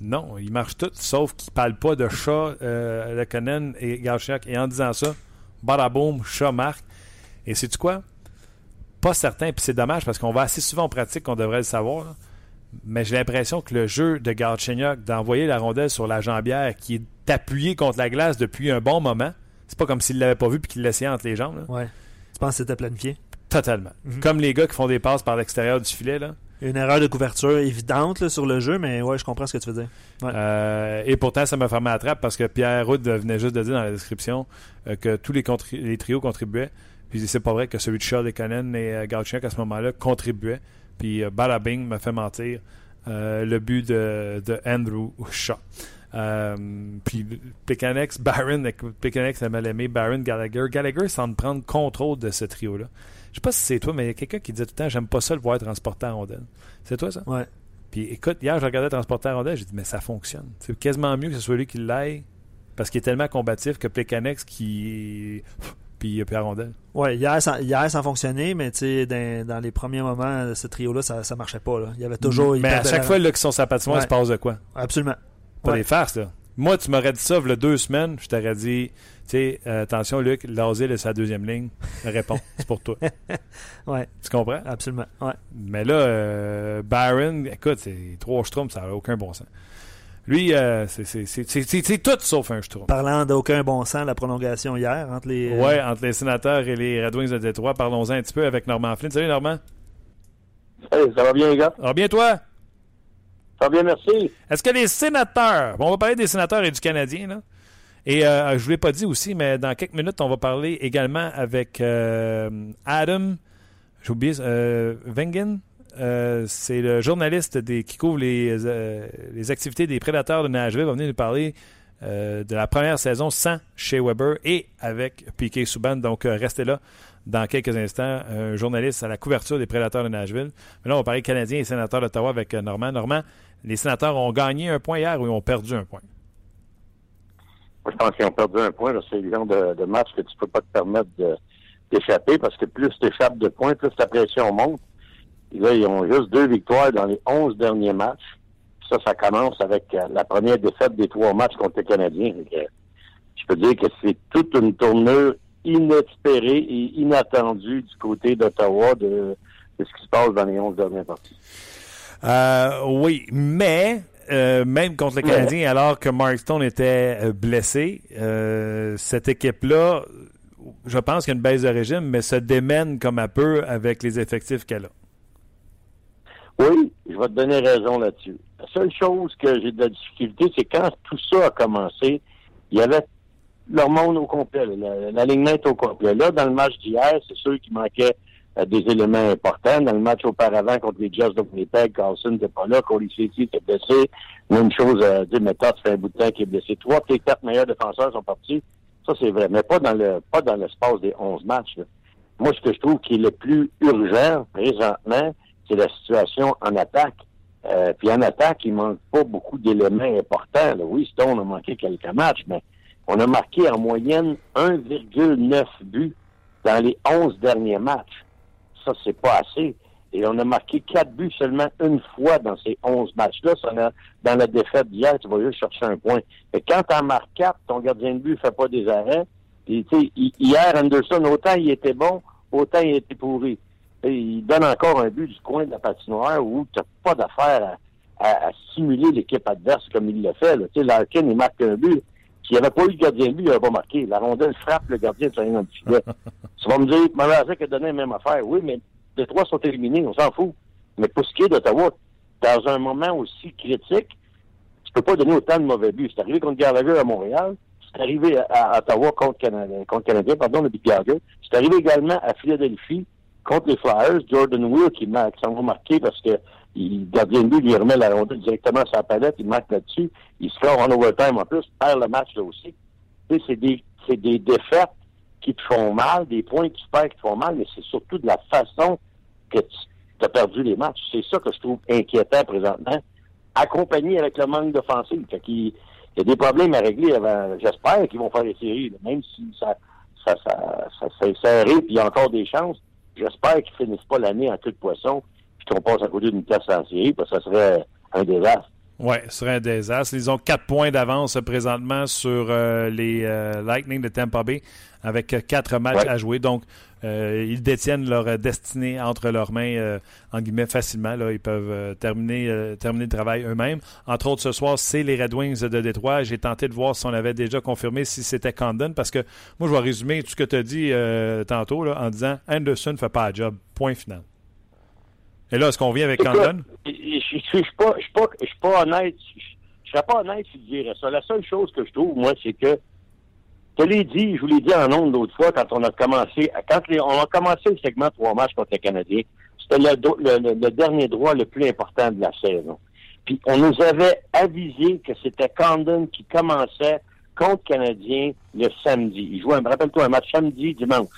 non, ils marchent tous, sauf qu'ils ne parlent pas de chat, euh, Lekonen et Galchenyuk. Et en disant ça, badaboum, chat marque. Et c'est-tu quoi? Pas certain, puis c'est dommage parce qu'on va assez souvent en pratique qu'on devrait le savoir. là. Mais j'ai l'impression que le jeu de Galchenyuk, d'envoyer la rondelle sur la jambière qui est appuyée contre la glace depuis un bon moment, c'est pas comme s'il l'avait pas vu puis qu'il l'essayait entre les jambes. là. Ouais. Tu penses que c'était planifié? Totalement. Mhm. Comme les gars qui font des passes par l'extérieur du filet. Là. Une erreur de couverture évidente sur le jeu, mais ouais, je comprends ce que tu veux dire. Euh, et pourtant, ça m'a fermé la trappe parce que Pierre Roud venait juste de dire dans la description euh, que tous les, les trios contribuaient. Puis c'est pas vrai que celui de Charles Conan et euh, à ce moment-là contribuaient. Puis euh, bada bing m'a fait mentir le but de, Andrew Shaw. Puis Plekanex, écoute, Plekanex a mal aimé, Barron, Gallagher. Gallagher semble prendre contrôle de ce trio-là. Je sais pas si c'est toi, mais il y a quelqu'un qui disait tout le temps J'aime pas ça le voir transporter en rondelle. C'est toi ça? Ouais. Puis écoute, hier, je regardais transporter en rondelle, j'ai dit, mais ça fonctionne. C'est quasiment mieux que ce soit lui qui l'aille, parce qu'il est tellement combatif que Plekanex qui. Puis puis à rondelle. Ouais, hier, ça, hier, ça a fonctionné, mais tu sais, dans, dans les premiers moments de ce trio-là, ça, ça marchait pas. Là. Il y avait toujours. il mais à chaque la- fois là, qu'ils sont sur la patinoire, Ouais. il se passe de quoi? Absolument. Pas Ouais. des farces, là. Moi, tu m'aurais dit ça, il y a deux semaines, je t'aurais dit, sais, euh, attention, Luc, l'asile est sa deuxième ligne. Réponds, c'est pour toi. Ouais, Tu comprends? Absolument. Ouais. Mais là, euh, Byron, écoute, c'est trois schtroumpfs, ça n'a aucun bon sens. Lui, euh, c'est- tout sauf un schtroumpf. Parlant d'aucun bon sens, la prolongation hier entre les. euh, Ouais, entre les sénateurs et les Red Wings de Détroit, parlons-en un petit peu avec Normand Flynn. Salut Normand. Hey, ça va bien, les gars? Alors bien toi, Ça va bien, merci. est-ce que les sénateurs, bon, on va parler des sénateurs et du Canadien, là. Et euh, je ne vous l'ai pas dit aussi, mais dans quelques minutes, on va parler également avec euh, Adam, j'ai oublié, euh, Wengen. Euh, c'est le journaliste des, qui couvre les, les activités des prédateurs de Nashville. Il va venir nous parler de la première saison sans chez Weber et avec Piquet Souban. Donc, restez là dans quelques instants. Un journaliste à la couverture des prédateurs de Nashville. Mais là, on va parler Canadiens et sénateurs d'Ottawa avec Normand. Normand, les sénateurs ont gagné un point hier ou ils ont perdu un point? Je pense qu'ils ont perdu un point. C'est le genre de, match que tu peux pas te permettre d'échapper parce que plus tu échappes de points, plus la pression monte. Et là, ils ont juste deux victoires dans les onze derniers matchs. Ça, ça commence avec euh, la première défaite des trois matchs contre les Canadiens. Je peux dire que c'est toute une tournure inespérée et inattendue du côté d'Ottawa de, de ce qui se passe dans les onze dernières parties. Euh, oui, mais euh, même contre le Canadien, alors que Mark Stone était euh, blessé, euh, cette équipe-là, je pense qu'il y a une baisse de régime, mais se démène comme un peu avec les effectifs qu'elle a. Oui, je vais te donner raison là-dessus. La seule chose que j'ai de la difficulté, c'est quand tout ça a commencé, il y avait leur monde au complet, là, la- l'alignement est au complet. Là, dans le match d'hier, c'est sûr qu'il manquait des éléments importants. Dans le match auparavant contre les Jazz de Winnipeg, Carlson n'était pas là, Cody City était blessé. Même chose à Todd, ça fait un bout de temps qu'il est blessé. Trois de tes quatre meilleurs défenseurs sont partis. Ça, c'est vrai. Mais pas dans le pas dans l'espace des 11 matchs. là. Moi, ce que je trouve qui est le plus urgent présentement, c'est la situation en attaque. Euh, puis en attaque, il manque pas beaucoup d'éléments importants. là. Oui, Stone a manqué quelques matchs, mais on a marqué en moyenne 1,9 buts dans les 11 derniers matchs. Ça, c'est pas assez. Et on a marqué quatre buts seulement une fois dans ces 11 matchs-là. Dans- la défaite d'hier, tu vas juste chercher un point. Et quand tu en marques quatre, ton gardien de but fait pas des arrêts. Hi- hier, Anderson, autant il était bon, autant il était pourri. Et il donne encore un but du coin de la patinoire où tu n'as pas d'affaire à, simuler l'équipe adverse comme il l'a fait. Là. Larkin, il marque un but. S'il n'y avait pas eu le gardien de but, il n'aurait pas marqué. La rondelle frappe le gardien de dans le filet. tu vas me dire, Marazek a donné la même affaire. Oui, mais les trois sont éliminés, on s'en fout. Mais pour ce qui est d'Ottawa, dans un moment aussi critique, tu peux pas donner autant de mauvais buts. C'est arrivé contre Gallagher à Montréal. C'est arrivé à, Ottawa contre Canadien, contre Canadien, pardon, le de Gallagher. C'est arrivé également à Philadelphie contre les Flyers. Jordan Will qui s'en va marquer parce que il, gardien de but lui remet la rondelle directement sur la palette, il marque là-dessus, il score en overtime en plus, perd le match là aussi. C'est des, des défaites qui te font mal, des points tu perds qui te font mal, mais c'est surtout de la façon que tu as perdu les matchs. C'est ça que je trouve inquiétant présentement, accompagné avec le manque d'offensive. Il y a des problèmes à régler avant. J'espère qu'ils vont faire les séries, même si ça, ça, ça, s'est serré, puis il y a encore des chances. J'espère qu'ils finissent pas l'année en queue de poisson, qu'on passe à côté d'une place en série, parce que ça serait un désastre. Oui, ce serait un désastre. Ils ont quatre points d'avance présentement sur euh, les euh, Lightning de Tampa Bay avec quatre matchs Ouais. à jouer. Donc, euh, ils détiennent leur destinée entre leurs mains, euh, en guillemets, facilement. Là. Ils peuvent euh, terminer, euh, terminer le travail eux-mêmes. Entre autres, ce soir, c'est les Red Wings de Détroit. J'ai tenté de voir si on avait déjà confirmé si c'était Condon, parce que moi, je vais résumer tout ce que tu as dit euh, tantôt là, en disant Anderson ne fait pas la job. Point final. Et là, est-ce qu'on vient avec Condon? Je je suis pas, honnête. Je serais pas honnête si je dirais ça. La seule chose que je trouve, moi, c'est que je l'ai dit, je vous l'ai dit en ondes l'autre fois quand on a commencé, quand les- on a commencé le segment trois matchs contre les Canadiens, c'était le, dernier droit le plus important de la saison. Puis on nous avait avisé que c'était Condon qui commençait contre Canadiens le samedi. Il jouait, rappelle-toi, un match samedi, dimanche.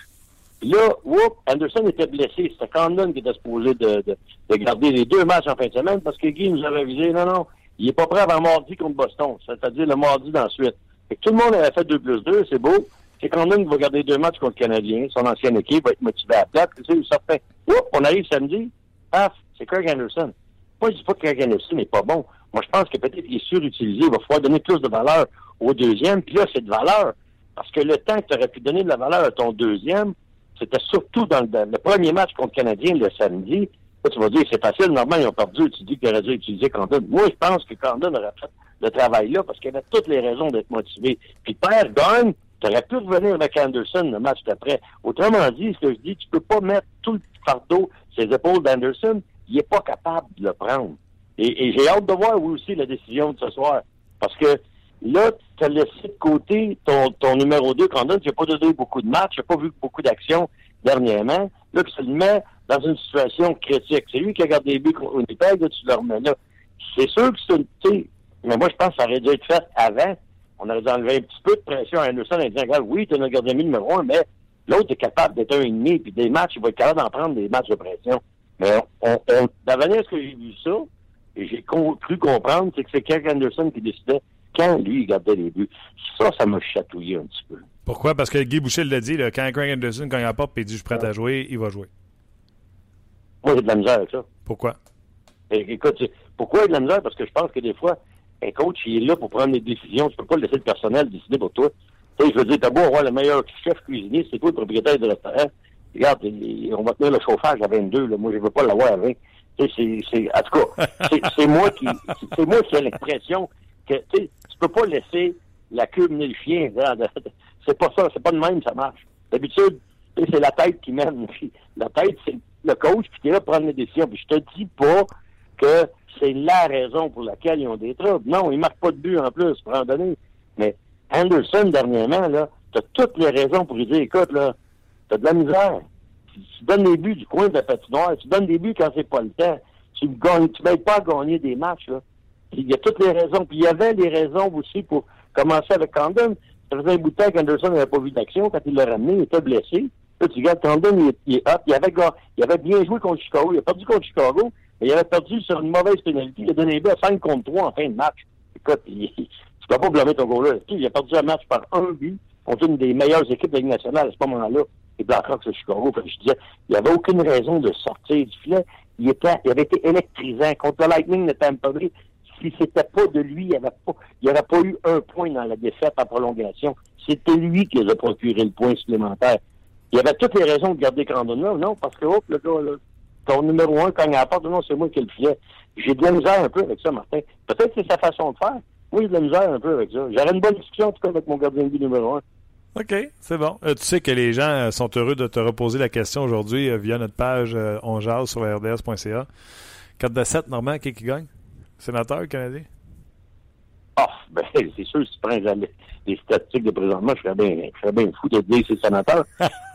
Là, whoop, Anderson était blessé. C'était Condon qui était supposé de, de, de garder les deux matchs en fin de semaine parce que Guy nous avait avisé, non, non, il est pas prêt avant mardi contre Boston, c'est-à-dire le mardi d'ensuite. Fait que tout le monde avait fait 2 plus 2, c'est beau. C'est Condon qui va garder deux matchs contre le Canadien. Son ancienne équipe va être motivé à la plate. Sais, certain. Whoop, on arrive samedi. Paf, c'est Craig Anderson. Moi, je dis pas que Craig Anderson n'est pas bon. Moi, je pense que peut-être qu'il est surutilisé. Il va falloir donner plus de valeur au deuxième. Puis là, c'est de valeur. Parce que le temps que tu aurais pu donner de la valeur à ton deuxième, c'était surtout dans le, le premier match contre Canadien le samedi. Là, tu vas dire, c'est facile, normalement, ils ont perdu. Tu dis qu'il aurait dû utiliser Condon. Moi, je pense que Condon aurait fait le travail là parce qu'il avait toutes les raisons d'être motivé. Puis père gagne, tu aurais pu revenir avec Anderson le match d'après. Autrement dit, ce que je dis, tu peux pas mettre tout le fardeau sur les épaules d'Anderson. Il est pas capable de le prendre. Et, et j'ai hâte de voir, oui aussi, la décision de ce soir. Parce que là, tu as laissé de côté ton, ton numéro 2, Condon, qui n'a pas donné beaucoup de matchs, n'a pas vu beaucoup d'actions dernièrement. Là, tu le mets dans une situation critique. C'est lui qui a gardé les buts contre Winnipeg, là, tu le remets là. C'est sûr que c'est une... tu Mais moi, je pense que ça aurait dû être fait avant. On aurait dû enlever un petit peu de pression à Anderson en disant, oui, tu es notre gardien numéro un, mais l'autre est capable d'être un et demi, puis des matchs, il va être capable d'en prendre des matchs de pression. Mais on, on, la manière que j'ai vu ça, et j'ai cru comprendre, c'est que c'est Kirk Anderson qui décidait quand lui, il gardait les buts. Ça, ça m'a chatouillé un petit peu. Pourquoi? Parce que Guy Boucher l'a dit, là, quand Craig Anderson, quand il apporte et il dit je suis prêt à jouer, il va jouer. Moi, j'ai de la misère avec ça. Pourquoi? Et, écoute, pourquoi il y a de la misère? Parce que je pense que des fois, un coach, il est là pour prendre des décisions. Tu peux pas laisser le personnel décider pour toi. Tu sais, je veux dire, t'as beau avoir le meilleur chef cuisinier, c'est toi le propriétaire du restaurant. Regarde, on va tenir le chauffage à 22, là. Moi, je veux pas l'avoir à 20. Tu sais, c'est, c'est, en tout cas, c'est, c'est moi qui, c'est moi qui ai l'impression que, tu peux pas laisser la queue mener le chien. C'est pas ça, c'est pas de même, ça marche. D'habitude, c'est la tête qui mène. Puis la tête, c'est le coach, qui est là pour prendre les décisions. Puis je te dis pas que c'est la raison pour laquelle ils ont des troubles. Non, ils marquent pas de but en plus, pour en donner. Mais Anderson, dernièrement, là, t'as toutes les raisons pour lui dire, écoute, là, t'as de la misère. Tu, donnes des buts du coin de la patinoire, tu donnes des buts quand c'est pas le temps. Tu gagnes, tu m'aides pas à gagner des matchs, là. Il y a toutes les raisons. Puis il y avait des raisons aussi pour commencer avec Condon. Ça faisait un bout de temps qu'Anderson n'avait pas vu d'action. Quand il l'a ramené, il était blessé. Là, tu regardes, Condon, il, il est hot. Il avait, il avait bien joué contre Chicago. Il a perdu contre Chicago, mais il avait perdu sur une mauvaise pénalité. Il a donné un but à 5 contre 3 en fin de match. Écoute, il, tu peux pas blâmer ton goal-là. Il a perdu un match par un but contre une des meilleures équipes de la Ligue nationale à ce moment-là. Les Blackhawks de Chicago. Que je disais, il n'y avait aucune raison de sortir du filet. Il, était, il avait été électrisant contre le Lightning de Tampa Bay. Si c'était pas de lui, il n'y avait pas, eu un point dans la défaite en prolongation. C'était lui qui a procuré le point supplémentaire. Il y avait toutes les raisons de garder Crandon non, parce que, hop, le gars, là, ton numéro un, quand il apporte, non, c'est moi qui le filet. J'ai de la misère un peu avec ça, Martin. Peut-être que c'est sa façon de faire. Moi, j'ai de la misère un peu avec ça. J'aurais une bonne discussion, en tout cas, avec mon gardien de but numéro un. OK, c'est bon. Euh, tu sais que les gens euh, sont heureux de te reposer la question aujourd'hui euh, via notre page euh, sur rds.ca. 4 de 7, Normand, qui, qui gagne? Sénateur canadien? Ah, ben, c'est sûr, si tu prends les, statistiques de présentement, je serais bien, je serais bien fou de dire c'est sénateur.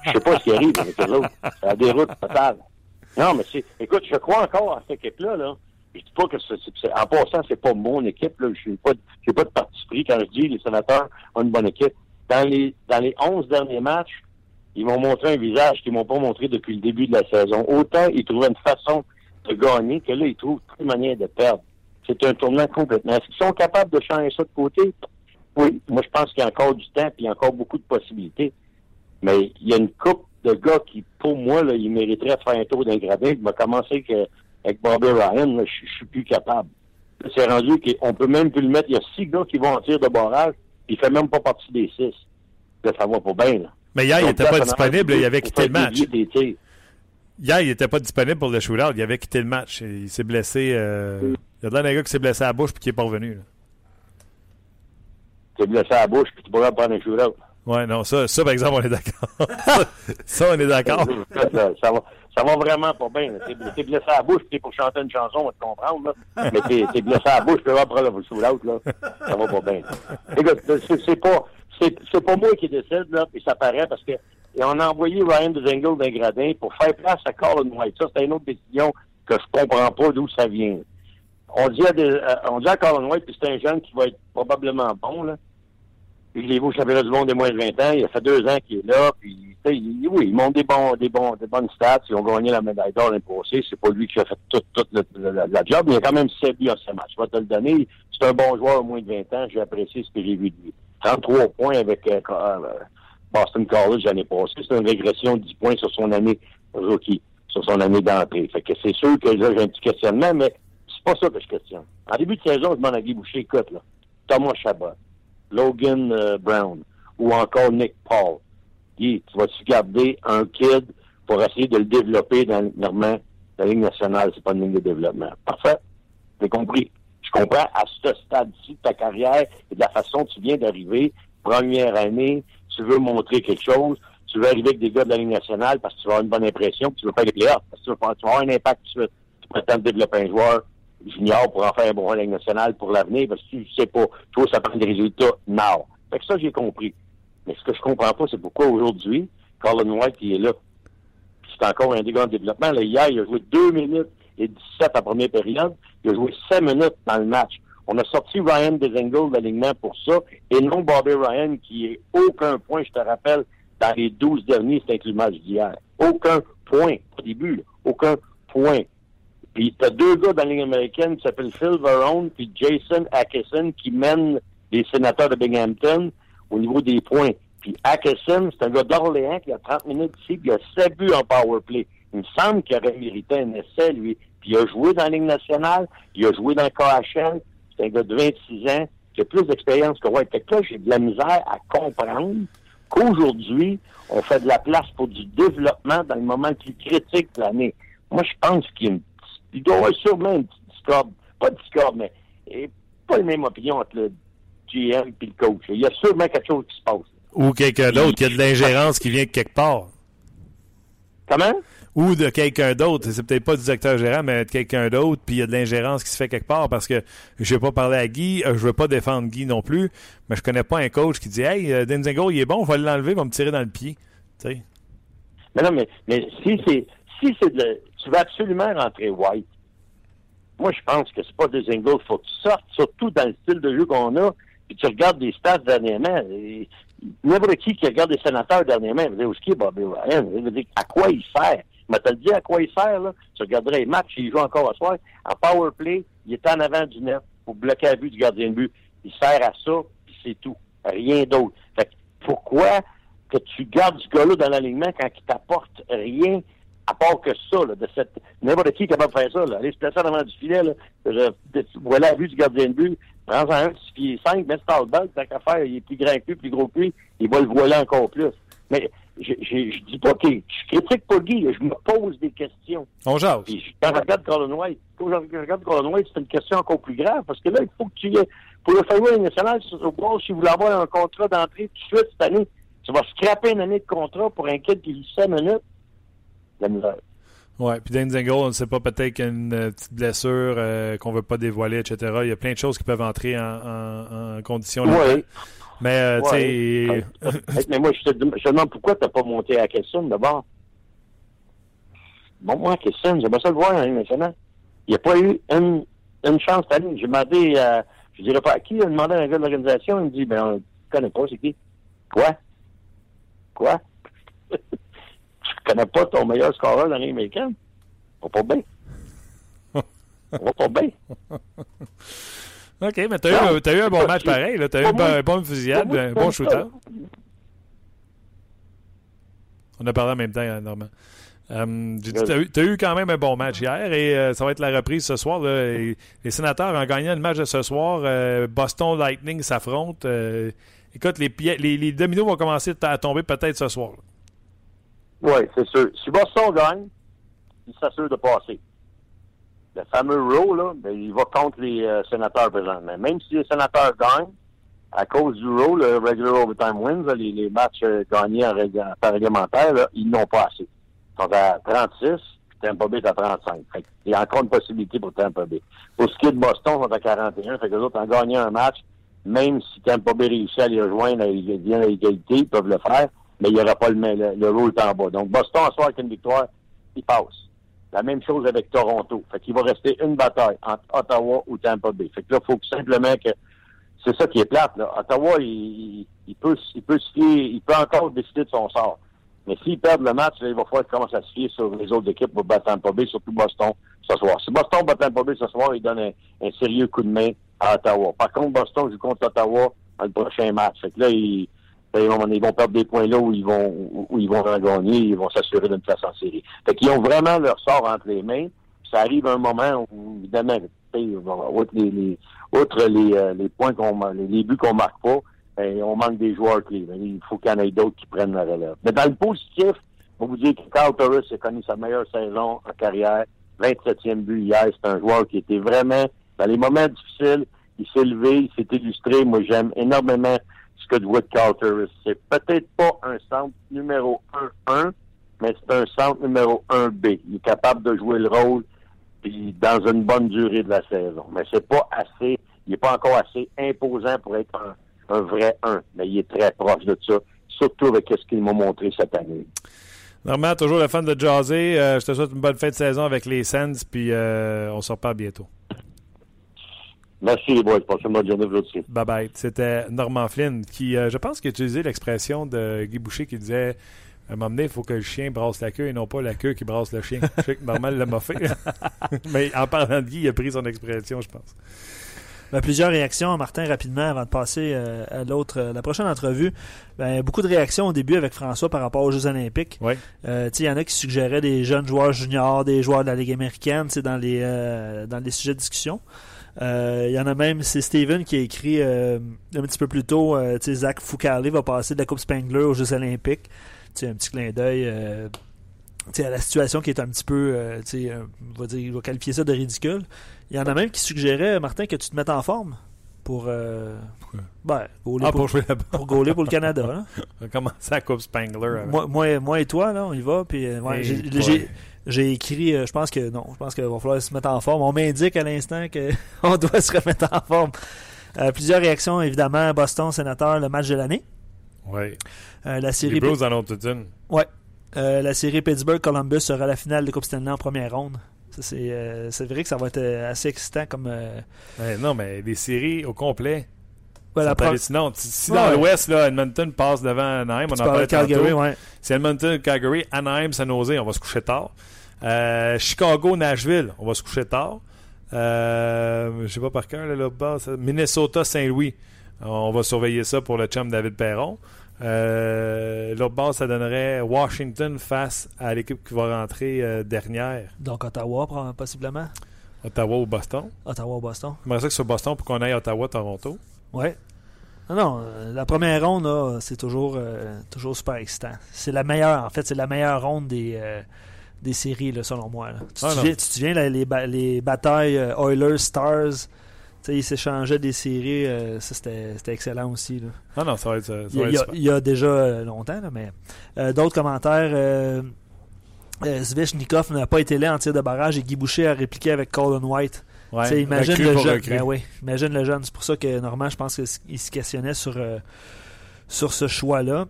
Je sais pas ce qui arrive avec les autres. C'est la déroute totale. Non, mais c'est, écoute, je crois encore à cette équipe-là, là. Je dis pas que c'est, en passant, c'est pas mon équipe, là. Je n'ai pas, j'ai pas de parti pris quand je dis les sénateurs ont une bonne équipe. Dans les, dans les 11 derniers matchs, ils m'ont montré un visage qu'ils m'ont pas montré depuis le début de la saison. Autant ils trouvaient une façon de gagner que là, ils trouvent toutes les manières de perdre. C'est un tournant complètement. Est-ce qu'ils sont capables de changer ça de côté? Oui. Moi, je pense qu'il y a encore du temps et il y a encore beaucoup de possibilités. Mais il y a une coupe de gars qui, pour moi, là, ils mériteraient de faire un tour d'un gradin. Il m'a commencé que, avec Bobby Ryan, là, je je suis plus capable. C'est rendu qu'on peut même plus le mettre. Il y a six gars qui vont en tir de barrage, puis il fait même pas partie des six. Là, ça va pas bien, là. Mais hier, il n'était pas disponible. Il avait quitté le match. Hier, il n'était pas disponible pour le shootout. Il avait quitté le match. Il s'est blessé. euh, Il y a de d'un gars qui s'est blessé à la bouche puis qui n'est pas revenu. là. T'es blessé à la bouche, puis tu pourras prendre un shootout. Ouais, non, ça, ça, par exemple, on est d'accord. ça, on est d'accord. ça, ça va, ça va vraiment pas bien. T'es blessé à la bouche, t'es pour chanter une chanson, on va te comprendre. Là. Mais t'es blessé à la bouche, tu vas prendre le shootout, là. Ça va pas bien. Écoute, c'est pas, pas moi qui décide, là, puis ça paraît parce que et on a envoyé Ryan Dezingle d'un gradin pour faire place à Colin White. Ça, c'est une autre décision que je comprends pas d'où ça vient. On dit à, des, euh, on dit à Colin White, puis c'est un jeune qui va être probablement bon, là. L'ai vu au championnat du monde des moins de 20 ans. Il a fait deux ans qu'il est là. Puis, il- oui, ils montent des bons, des bons, des bonnes stats. Ils ont gagné la médaille d'or l'année passée. C'est pas lui qui a fait toute, le- la, job, mais il a quand même 7 buts en ce match. Je vais te le donner. C'est un bon joueur au moins de 20 ans. J'ai apprécié ce que j'ai vu de lui. 33 points avec euh, euh, Boston College l'année passée. C'est une régression de 10 points sur son année rookie, sur son année d'entrée. Fait que c'est sûr que là, j'ai un petit questionnement, mais pas ça que je questionne. En début de saison, je demande à Guy Boucher, écoute, là, Thomas Chabot, Logan euh, Brown ou encore Nick Paul. Guy, tu vas-tu garder un kid pour essayer de le développer dans normalement la Ligue nationale, c'est pas une ligne de développement. Parfait. J'ai compris. Je comprends à ce stade-ci de ta carrière et de la façon dont tu viens d'arriver, première année, tu veux montrer quelque chose, tu veux arriver avec des gars de la Ligue nationale parce que tu vas avoir une bonne impression, puis tu veux faire les playoffs, parce que tu vas avoir un impact tout de suite. Tu prétends développer un joueur junior pour en faire un bon Ligue nationale pour l'avenir, parce que tu sais pas, toi, ça prend des résultats now. Fait que ça, j'ai compris. Mais ce que je comprends pas, c'est pourquoi aujourd'hui, Colin White, il est là. C'est encore un dégât en développement. Là, hier, il a joué 2 minutes et 17 en première période. Il a joué 5 minutes dans le match. On a sorti Ryan Dezingle de l'alignement pour ça, et non Bobby Ryan, qui est aucun point, je te rappelle, dans les 12 derniers, c'est le match d'hier. Aucun point, au début, aucun point. Puis t'as deux gars dans la Ligue américaine qui s'appellent Phil Verone puis Jason Atkinson qui mènent les sénateurs de Binghamton au niveau des points. Puis Atkinson, c'est un gars d'Orléans qui a 30 minutes ici, puis il a 7 buts en power play. Il me semble qu'il aurait mérité un essai, lui. Puis il a joué dans la Ligue nationale, il a joué dans le KHL, c'est un gars de 26 ans qui a plus d'expérience que White. Fait que là, j'ai de la misère à comprendre qu'aujourd'hui, on fait de la place pour du développement dans le moment le plus critique de l'année. Moi, je pense qu'il y a une il doit y avoir sûrement une petite discorde, pas de discorde, mais pas la même opinion entre le GM et le coach. Il y a sûrement quelque chose qui se passe. Ou quelqu'un d'autre, qui a de l'ingérence qui vient de quelque part. Comment? Ou de quelqu'un d'autre. C'est peut-être pas du directeur gérant, mais de quelqu'un d'autre, puis il y a de l'ingérence qui se fait quelque part parce que je vais pas parler à Guy, euh, je veux pas défendre Guy non plus, mais je connais pas un coach qui dit Hey, euh, Denzingo, il est bon, on va l'enlever, il va me tirer dans le pied. Tu sais. Mais non, mais, mais si c'est si c'est de tu veux absolument rentrer White, moi je pense que c'est pas des ingles, faut que tu sortes, surtout dans le style de jeu qu'on a, puis tu regardes des stats dernièrement. N'importe qui qui regarde des sénateurs dernièrement, il va dire, où est Bobby Ryan? Il va dire, à quoi il sert? Mais le dit à quoi il sert, là? Tu regarderais les matchs, il joue encore à soir. En power play, il est en avant du net pour bloquer la vue du gardien de but. Il sert à ça, puis c'est tout. Rien d'autre. Fait que pourquoi que tu gardes ce gars-là dans l'alignement quand il t'apporte rien à part que ça, là, de cette. N'importe qui est capable de faire ça, là. Aller se placer en avant du filet, là. Je- de- voilà la vue du gardien de but. Prends-en un, six pieds 5, mets le ball, tant qu'à faire, il est plus grand que lui, plus gros que lui, il va le voiler encore plus. Mais je, je, je dis pas que je critique pas Guy, je me pose des questions. On jase. Puis je- quand je regarde Colin White, quand je regarde Colin White, c'est une question encore plus grave, parce que là, il faut que tu y aies, pour le Family national, au bord, si vous voulez avoir un contrat d'entrée tout de suite cette année, tu vas scraper une année de contrat pour un kid qui vit 5 minutes. La misère. Ouais, puis Denzingo, on ne sait pas, peut-être qu'il y a une euh, petite blessure euh, qu'on veut pas dévoiler, etc. Il y a plein de choses qui peuvent entrer en, en, en condition. Oui. Mais, euh, tu sais, Mais moi, je te, dem- je te demande pourquoi tu n'as pas monté à Kesson d'abord. Bon, moi, Kesson, j'aimerais ça le voir hein, maintenant. Il n'y a pas eu une, une chance cette année. J'ai demandé, euh, je dirais pas à qui, j'ai demandé à un gars de l'organisation, il me dit, ben, on ne connaît pas, c'est qui? Quoi? Quoi? Tu connais pas ton meilleur scoreur dans l'année américaine? On va pas bien. On va pas bien. OK, mais tu as, Non. eu, t'as eu un bon match pareil. Tu as eu Pour un bon, moi- un bon fusillade, un bon shooter. On a parlé en même temps, Normand. Euh, tu as, eu quand même un bon match hier et euh, ça va être la reprise ce soir. les sénateurs ont gagné le match de ce soir. Euh, Boston Lightning s'affrontent. écoute, les, les, les, dominos vont commencer à tomber peut-être ce soir. Oui, c'est sûr. Si Boston gagne, il s'assure de passer. Le fameux row, là, ben, il va contre les sénateurs présentement. Même si les sénateurs gagnent, à cause du row, le regular overtime wins, les, matchs gagnés en, par réglementaire, ils n'ont pas assez sont à 36, puis Tampa Bay est à 35. il y a encore une possibilité pour Tampa Bay. Pour ce qui est de Boston, ils sont à 41. Fait que les autres ont gagné un match, même si Tampa Bay réussit à les rejoindre, ils viennent à l'égalité, ils peuvent le faire, il n'y aura pas le, le, le rôle en bas. Donc Boston, à soir avec une victoire, il passe. La même chose avec Toronto. Fait qu'il va rester une bataille entre Ottawa ou Tampa Bay. Fait que là, il faut simplement que c'est ça qui est plate. Ottawa, il, il, peut, il peut il peut encore décider de son sort. Mais s'ils perdent le match, il va falloir qu'ils commencent à se fier sur les autres équipes pour battre Tampa Bay, surtout Boston ce soir. Si Boston bat Tampa Bay ce soir, il donne un, sérieux coup de main à Ottawa. Par contre, Boston joue contre Ottawa dans le prochain match. Fait que là, ils, vont, ils vont perdre des points là où ils vont où ils vont gagner, ils vont s'assurer d'une place en série. Fait qu'ils ont vraiment leur sort entre les mains. ça arrive un moment où, évidemment, outre les, les, les, euh, les points qu'on les, buts qu'on marque pas, ben, on manque des joueurs clés. Il faut qu'il y en ait d'autres qui prennent la relève. Mais dans le positif, on vous dire que Carl Torres a connu sa meilleure saison en carrière. 27e but hier. C'est un joueur qui était vraiment, dans les moments difficiles, il s'est levé, il s'est illustré. Moi, j'aime énormément ce que Carl Torres. C'est peut-être pas un centre numéro 1-1, mais c'est un centre numéro 1B. Il est capable de jouer le rôle puis dans une bonne durée de la saison. Mais c'est pas assez, il n'est pas encore assez imposant pour être un vrai 1, mais il est très proche de ça, surtout avec ce qu'il m'a montré cette année. Normand, toujours le fan de jaser. Euh, je te souhaite une bonne fin de saison avec les Sands, puis euh, on se reparle bientôt. Merci les boys. Passez une bonne journée vous aussi. Bye bye. C'était Normand Flynn qui, euh, je pense, qui a utilisé l'expression de Guy Boucher qui disait à un moment donné, il faut que le chien brasse la queue et non pas la queue qui brasse le chien. je sais que normal l'a fait. Mais en parlant de Guy, il a pris son expression, je pense. Ben, plusieurs réactions, Martin, rapidement, avant de passer euh, à l'autre, euh, la prochaine entrevue. Ben, beaucoup de réactions au début avec François par rapport aux Jeux Olympiques. Oui. Euh, il y en a qui suggéraient des jeunes joueurs juniors, des joueurs de la Ligue américaine, dans les dans les sujets de discussion. Il y en a même, c'est Steven qui a écrit un petit peu plus tôt, Zach Foucault va passer de la Coupe Spangler aux Jeux Olympiques. un petit clin d'œil à la situation qui est un petit peu, on va dire, il va qualifier ça de ridicule. Il y en a même qui suggéraient, Martin, que tu te mettes en forme pour. Euh, ben, ah, pour, pour, pour le Canada. On va commencer à Coupe Spangler. Moi, moi, et toi, là, on y va. Puis, euh, j'ai écrit, euh, je pense que non, je pense qu'il va falloir se mettre en forme. On m'indique à l'instant qu'on doit se remettre en forme. Euh, plusieurs réactions, évidemment. Boston, sénateur, le match de l'année. Oui. la série. Les Blues en ont toute une. Oui. la série Pittsburgh-Columbus sera la finale de Coupe Stanley en première ronde. Euh, c'est vrai que ça va être euh, assez excitant comme. Euh, non, mais des séries au complet. Ouais, sinon, si dans l'Ouest, Edmonton passe devant Anaheim, on en parlait Calgary, ouais. Si Edmonton, Calgary, Anaheim, San Jose, on va se coucher tard. Chicago, Nashville, on va se coucher tard. je sais pas par cœur, là, là Minnesota, Saint-Louis, on va surveiller ça pour le chum David Perron. Euh, L'autre base, ça donnerait Washington face à l'équipe qui va rentrer euh, dernière. Donc Ottawa, possiblement? Ottawa ou Boston. Ottawa ou Boston. J'aimerais ça que ce Boston pour qu'on aille Ottawa-Toronto. Oui. Non, non, euh, la première ronde, c'est toujours, euh, toujours super excitant. C'est la meilleure, en fait, c'est la meilleure ronde des, des séries, selon moi. Tu, ah, te souviens, les, les, batailles Oilers-Stars il s'échangeait des séries, euh, ça c'était excellent aussi. Là. Ah non, ça va être. Ça il, y a, déjà euh, longtemps, mais euh, d'autres commentaires. Euh, Zvechnikov n'a pas été là en tir de barrage et Guy Boucher a répliqué avec Colin White. Ouais, imagine, le jeune, ben oui, imagine le jeune. C'est pour ça que normalement, je pense qu'il se questionnait sur, sur ce choix-là.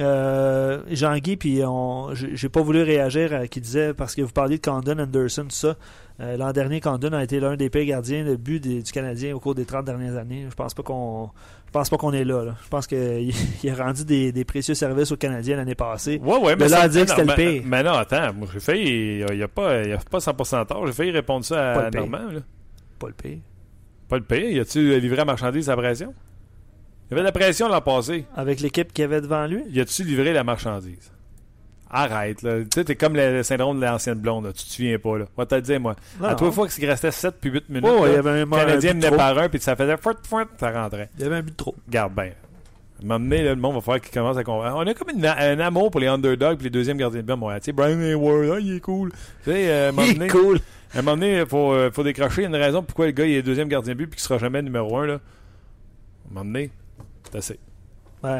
Euh, Jean-Guy, puis j'ai pas voulu réagir à qui disait, parce que vous parliez de Condon, Anderson, tout ça. Euh, l'an dernier, Condon a été l'un des pires gardiens de but du Canadien au cours des 30 dernières années. Je pense pas qu'on pense pas qu'on est là, Je pense qu'il a rendu des, précieux services aux Canadiens l'année passée. Ouais, ouais, mais là, dire que c'était le pire. Mais, non, attends, moi j'ai failli. Il n'y a, pas, a pas 100% tort. J'ai failli répondre ça à Normand. Pas le pire. Pas le pire. Y a-tu livré à marchandise à pression? Il y avait de la pression l'an passé. Avec l'équipe qu'il y avait devant lui? Y a-tu livré la marchandise? Arrête. Là. Tu sais, t'es comme le, syndrome de l'ancienne blonde. Tu te souviens pas. Là. Va te le dire, moi. à trois fois qu'il restait 7 puis 8 minutes, oh, il y avait un, Canadien menait par un, puis ça faisait fouet, fouet, ça rentrait. Il y avait un but de trop. Garde bien. À un moment donné, le monde va falloir qu'il commence à comprendre. On a comme un amour pour les underdogs et les deuxièmes gardiens de but. Moi, tu sais, Brian Hayward, ah, il est cool. Tu sais, euh, il est cool. À un moment donné, il faut, euh, faut décrocher. Il y a une raison pourquoi le gars il est deuxième gardien de but et qu'il sera jamais numéro un. Là. À un moment donné, c'est assez.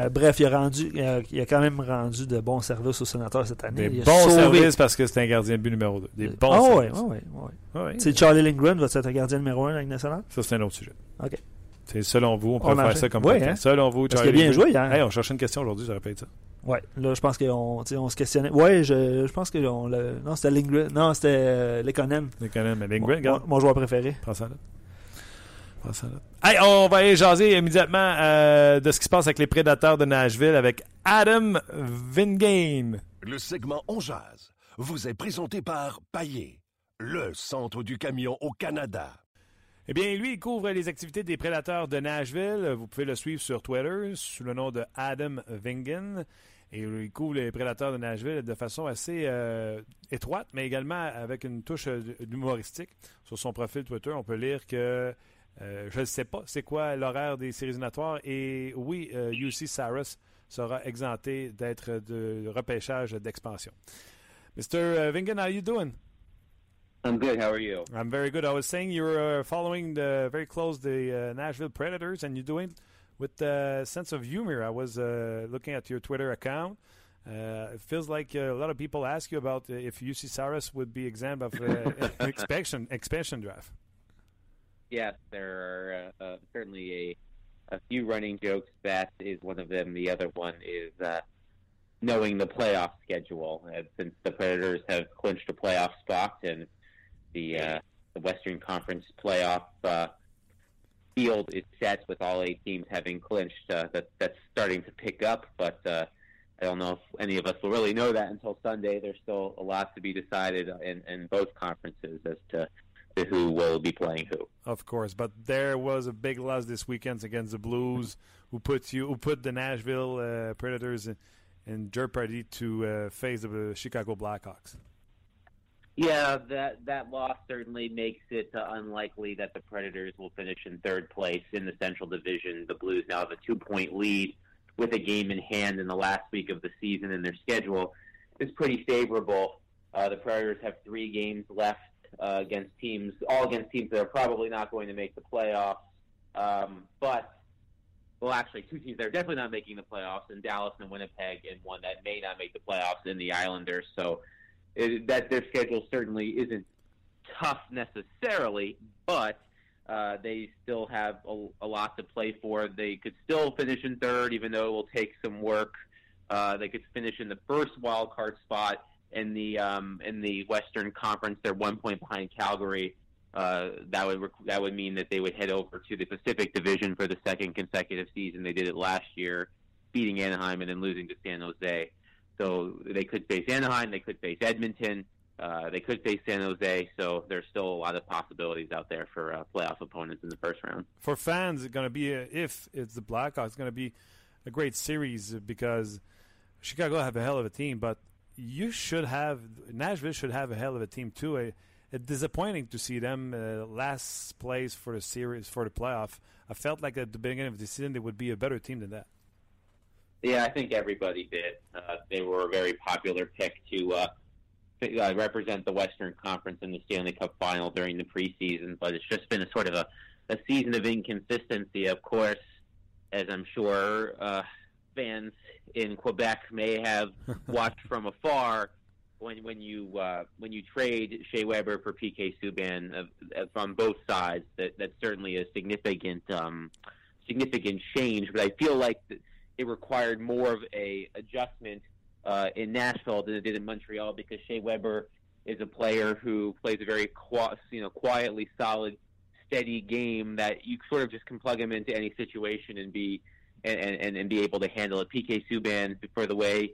Bref, il a, rendu, il a, quand même rendu de bons services aux sénateurs cette année. Des bons services parce que c'est un gardien de but numéro 2. Des bons oh, services. Oui, oui, oui. C'est Charlie Lindgren va être un gardien numéro 1 avec nationale? Ça, c'est un autre sujet. OK. C'est selon vous, on peut faire ça comme oui, hein? Selon vous, Parce qu'il a bien joué hier. Hey, on cherchait une question aujourd'hui, j'aurais pas ça. Ouais, là, je pense qu'on on se questionnait. Ouais, je, je pense que on le... Non, c'était Lindgren. Non, c'était euh, Lekonen. Lekonen, mais Lindgren. Mon, mon, joueur préféré. Prends ça là. Ça. Hey, on va aller jaser immédiatement euh, de ce qui se passe avec les prédateurs de Nashville avec Adam Vingame. Le segment On jase vous est présenté par Paillé, le centre du camion au Canada. Eh bien, lui, il couvre les activités des prédateurs de Nashville. Vous pouvez le suivre sur Twitter sous le nom de Adam Vingen. Et il couvre les prédateurs de Nashville de façon assez euh, étroite, mais également avec une touche humoristique. Sur son profil Twitter, on peut lire que euh, je ne sais pas c'est quoi l'horaire des séries éliminatoires. Et oui, UC euh, Saras sera exempté d'être de repêchage d'expansion. Mr. Vingen, how you doing? I'm good. How are you? I'm very good. I was saying you're uh, following the very close the uh, Nashville Predators, and you're doing with a sense of humor. I was uh, looking at your Twitter account. Uh, it feels like uh, a lot of people ask you about if UC Saras would be exempt of uh, expansion expansion draft. Yes, there are certainly a a few running jokes. That is one of them. The other one is knowing the playoff schedule. since the Predators have clinched a playoff spot and the uh, the Western Conference playoff uh, field is set with all eight teams having clinched. Uh, that that's starting to pick up, but uh, I don't know if any of us will really know that until Sunday. There's still a lot to be decided in, in both conferences as to, to who will be playing who. Of course, but there was a big loss this weekend against the Blues, who put you who put the Nashville uh, Predators in, in jeopardy to uh, face the Chicago Blackhawks. Yeah, that that loss certainly makes it uh, unlikely that the Predators will finish in third place in the Central Division. The Blues now have a two-point lead with a game in hand in the last week of the season, and their schedule is pretty favorable. Uh, the Predators have three games left uh, against teams, all against teams that are probably not going to make the playoffs. Um, but well, actually, two teams that are definitely not making the playoffs in Dallas and Winnipeg, and one that may not make the playoffs in the Islanders. So it, that their schedule certainly isn't tough necessarily, but uh, they still have a, a lot to play for. They could still finish in third, even though it will take some work. Uh, they could finish in the first wild card spot in the um, in the Western Conference. They're one point behind Calgary. Uh, that would that would mean that they would head over to the Pacific Division for the second consecutive season. They did it last year, beating Anaheim and then losing to San Jose. So they could face Anaheim, they could face Edmonton, uh, they could face San Jose. So there's still a lot of possibilities out there for uh, playoff opponents in the first round. For fans, it's going to be a, if it's the Blackhawks, it's going to be a great series because Chicago have a hell of a team, but you should have Nashville should have a hell of a team too. It's disappointing to see them uh, last place for the series for the playoff. I felt like at the beginning of the season they would be a better team than that. Yeah, I think everybody did. Uh, they were a very popular pick to uh, uh, represent the Western Conference in the Stanley Cup Final during the preseason, but it's just been a sort of a, a season of inconsistency. Of course, as I'm sure uh, fans in Quebec may have watched from afar, when when you uh, when you trade Shea Weber for PK Subban uh, from both sides, that that's certainly a significant um, significant change. But I feel like. It required more of a adjustment uh, in Nashville than it did in Montreal because Shea Weber is a player who plays a very qu- you know quietly solid, steady game that you sort of just can plug him into any situation and be and, and, and be able to handle it. PK Subban for the way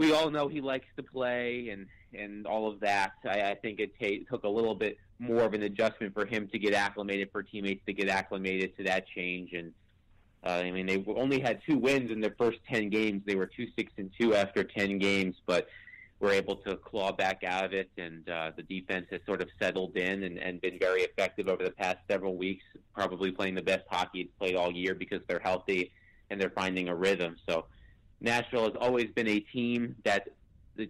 we all know he likes to play and and all of that. I, I think it t- took a little bit more of an adjustment for him to get acclimated, for teammates to get acclimated to that change, and uh, I mean, they only had two wins in their first ten games. They were two six and two after ten games, but were able to claw back out of it, and uh, the defense has sort of settled in and, and been very effective over the past several weeks. Probably playing the best hockey it's played all year because they're healthy and they're finding a rhythm. So Nashville has always been a team that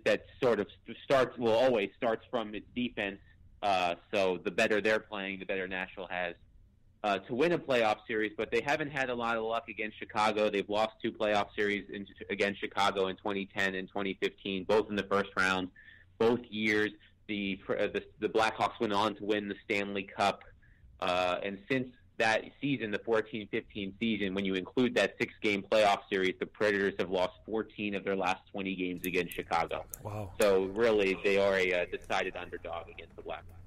that sort of starts well always starts from its defense. Uh, so the better they're playing, the better Nashville has uh, to win a playoff series. But they haven't had a lot of luck against Chicago. They've lost two playoff series in, against Chicago in 2010 and 2015, both in the first round. Both years, the uh, the, the Blackhawks went on to win the Stanley Cup. Uh, and since that season, the 14-15 season, when you include that six-game playoff series, the Predators have lost 14 of their last 20 games against Chicago. Wow. So really, they are a uh, decided underdog against the Blackhawks.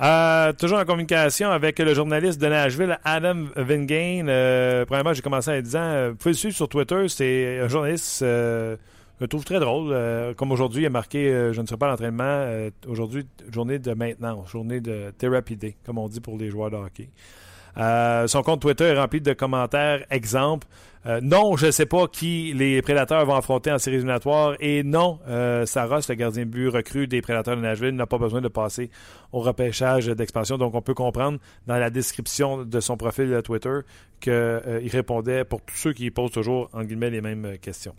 Euh, toujours en communication avec le journaliste de Nashville, Adam Vingane. Euh, premièrement, j'ai commencé en disant, euh, vous pouvez le suivre sur Twitter, c'est un journaliste euh, je le trouve très drôle. Euh, comme aujourd'hui, il a marqué euh, Je ne serai pas à l'entraînement. Euh, aujourd'hui, journée de maintenance, journée de thérapie comme on dit pour les joueurs de hockey. son compte Twitter est rempli de commentaires. Exemple Non, je ne sais pas qui les prédateurs vont affronter en séries éliminatoires. Et non, Saros, le gardien de but recru des prédateurs de Nashville, n'a pas besoin de passer au repêchage d'expansion. Donc, on peut comprendre dans la description de son profil Twitter qu'il répondait pour tous ceux qui posent toujours, en guillemets, les mêmes questions.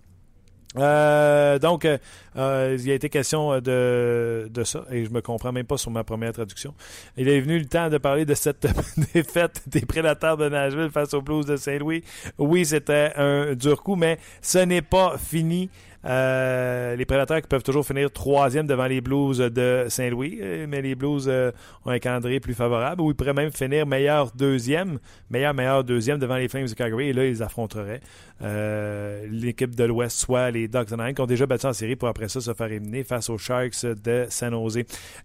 Euh, donc, euh, euh, il a été question de, de ça, et je me comprends même pas sur ma première traduction. Il est venu le temps de parler de cette défaite des prédateurs de Nashville face aux Blues de Saint-Louis. Oui, c'était un dur coup, mais ce n'est pas fini. Euh, les Prédateurs peuvent toujours finir troisième devant les Blues de Saint-Louis, euh, mais les Blues euh, ont un calendrier plus favorable ou ils pourraient même finir meilleur deuxième, meilleur, meilleur deuxième devant les Flames de Calgary et là, ils affronteraient l'équipe de l'Ouest, soit les Ducks de Nine qui ont déjà battu en série pour après ça se faire éliminer face aux Sharks de San Jose.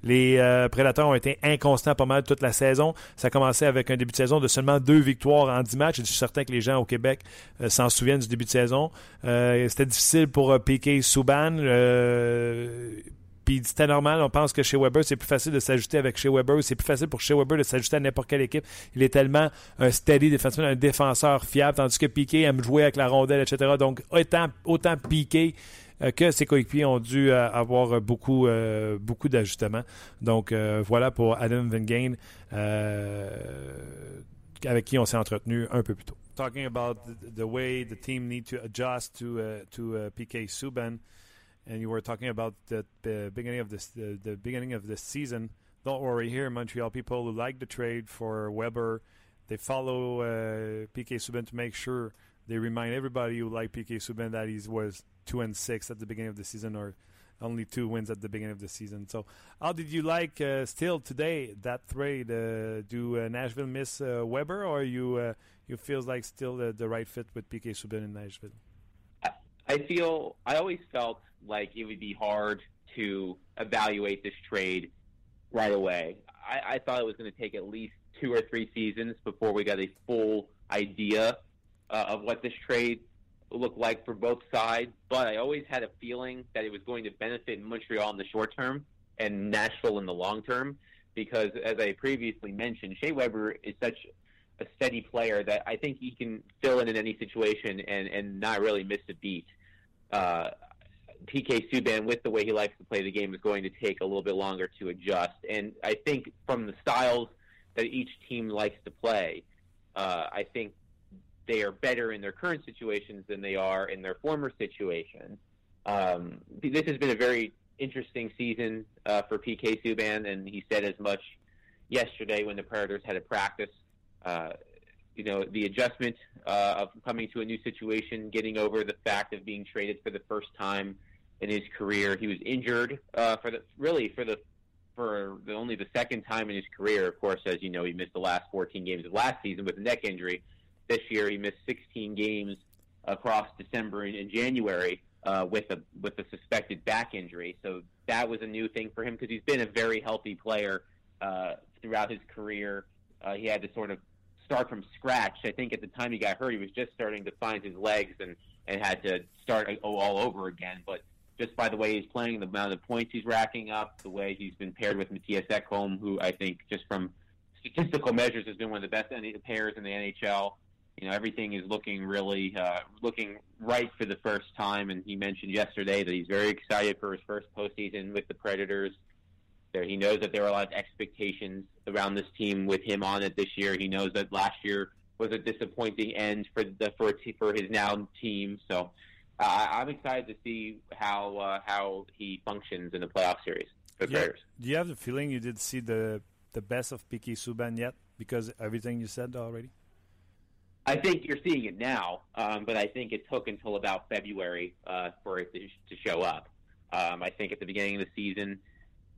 Les Prédateurs ont été inconstants pas mal toute la saison. Ça a commencé avec un début de saison de seulement deux victoires en dix matchs. Je suis certain que les gens au Québec s'en souviennent du début de saison. C'était difficile pour Piqué Souban. Euh, puis c'était normal, on pense que chez Weber, c'est plus facile de s'ajuster avec chez Weber. C'est plus facile pour chez Weber de s'ajuster à n'importe quelle équipe. Il est tellement un steady défenseur, un défenseur fiable, tandis que Piqué aime jouer avec la rondelle, etc. Donc, autant, autant Piqué euh, que ses coéquipiers ont dû euh, avoir beaucoup, d'ajustements. Donc, voilà pour Adam Van avec qui on s'est entretenu un peu plus tôt. Talking about the, the, way the team need to adjust to uh, to uh, PK Subban, and you were talking about the, the beginning of this the, the, beginning of this season. Don't worry, here in Montreal, people who like the trade for Weber, they follow uh, PK Subban to make sure they remind everybody who like PK Subban that he was two and six at the beginning of the season, or only two wins at the beginning of the season. So, how did you like uh, still today that trade? Uh, do uh, Nashville miss uh, Weber, or you uh, you feels like still the, the right fit with PK Subban in Nashville? I feel I always felt like it would be hard to evaluate this trade right away. I, I thought it was going to take at least two or three seasons before we got a full idea uh, of what this trade look like for both sides, but I always had a feeling that it was going to benefit Montreal in the short term and Nashville in the long term because, as I previously mentioned, Shea Weber is such a steady player that I think he can fill in in any situation and, and not really miss a beat. Uh, PK Subban, with the way he likes to play the game, is going to take a little bit longer to adjust. And I think from the styles that each team likes to play, uh, I think they are better in their current situations than they are in their former situation. Um, this has been a very interesting season uh, for PK Subban, and he said as much yesterday when the Predators had a practice. Uh, you know, the adjustment uh, of coming to a new situation, getting over the fact of being traded for the first time in his career. He was injured uh, for the really for the for the, only the second time in his career. Of course, as you know, he missed the last 14 games of last season with a neck injury. This year, he missed 16 games across December and, January uh, with a with a suspected back injury. So that was a new thing for him because he's been a very healthy player uh, throughout his career. Uh, he had to sort of start from scratch. I think at the time he got hurt, he was just starting to find his legs and and had to start all over again. But just by the way he's playing, the amount of points he's racking up, the way he's been paired with Matthias Ekholm, who I think just from statistical measures has been one of the best pairs in the NHL you know everything is looking really uh, looking right for the first time. And he mentioned yesterday that he's very excited for his first postseason with the Predators. There, he knows that there are a lot of expectations around this team with him on it this year. He knows that last year was a disappointing end for the for for his now team. So uh, I'm excited to see how uh, how he functions in the playoff series for the yeah. Predators. Do you have the feeling you did see the the best of PK Subban yet? Because everything you said already. I think you're seeing it now, um, but I think it took until about February uh, for it to, to show up. Um, I think at the beginning of the season,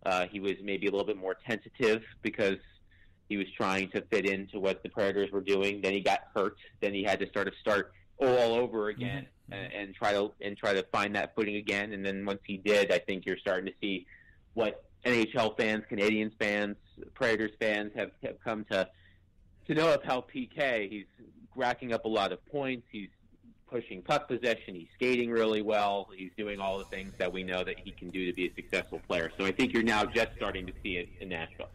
uh, he was maybe a little bit more tentative because he was trying to fit into what the Predators were doing. Then he got hurt. Then he had to sort of start all over again mm-hmm. and, and try to and try to find that footing again. And then once he did, I think you're starting to see what NHL fans, Canadians fans, Predators fans have, have come to to know of how PK. He's racking up a lot of points. He's pushing puck possession. He's skating really well. He's doing all the things that we know that he can do to be a successful player. So I think you're now just starting to see it in Nashville.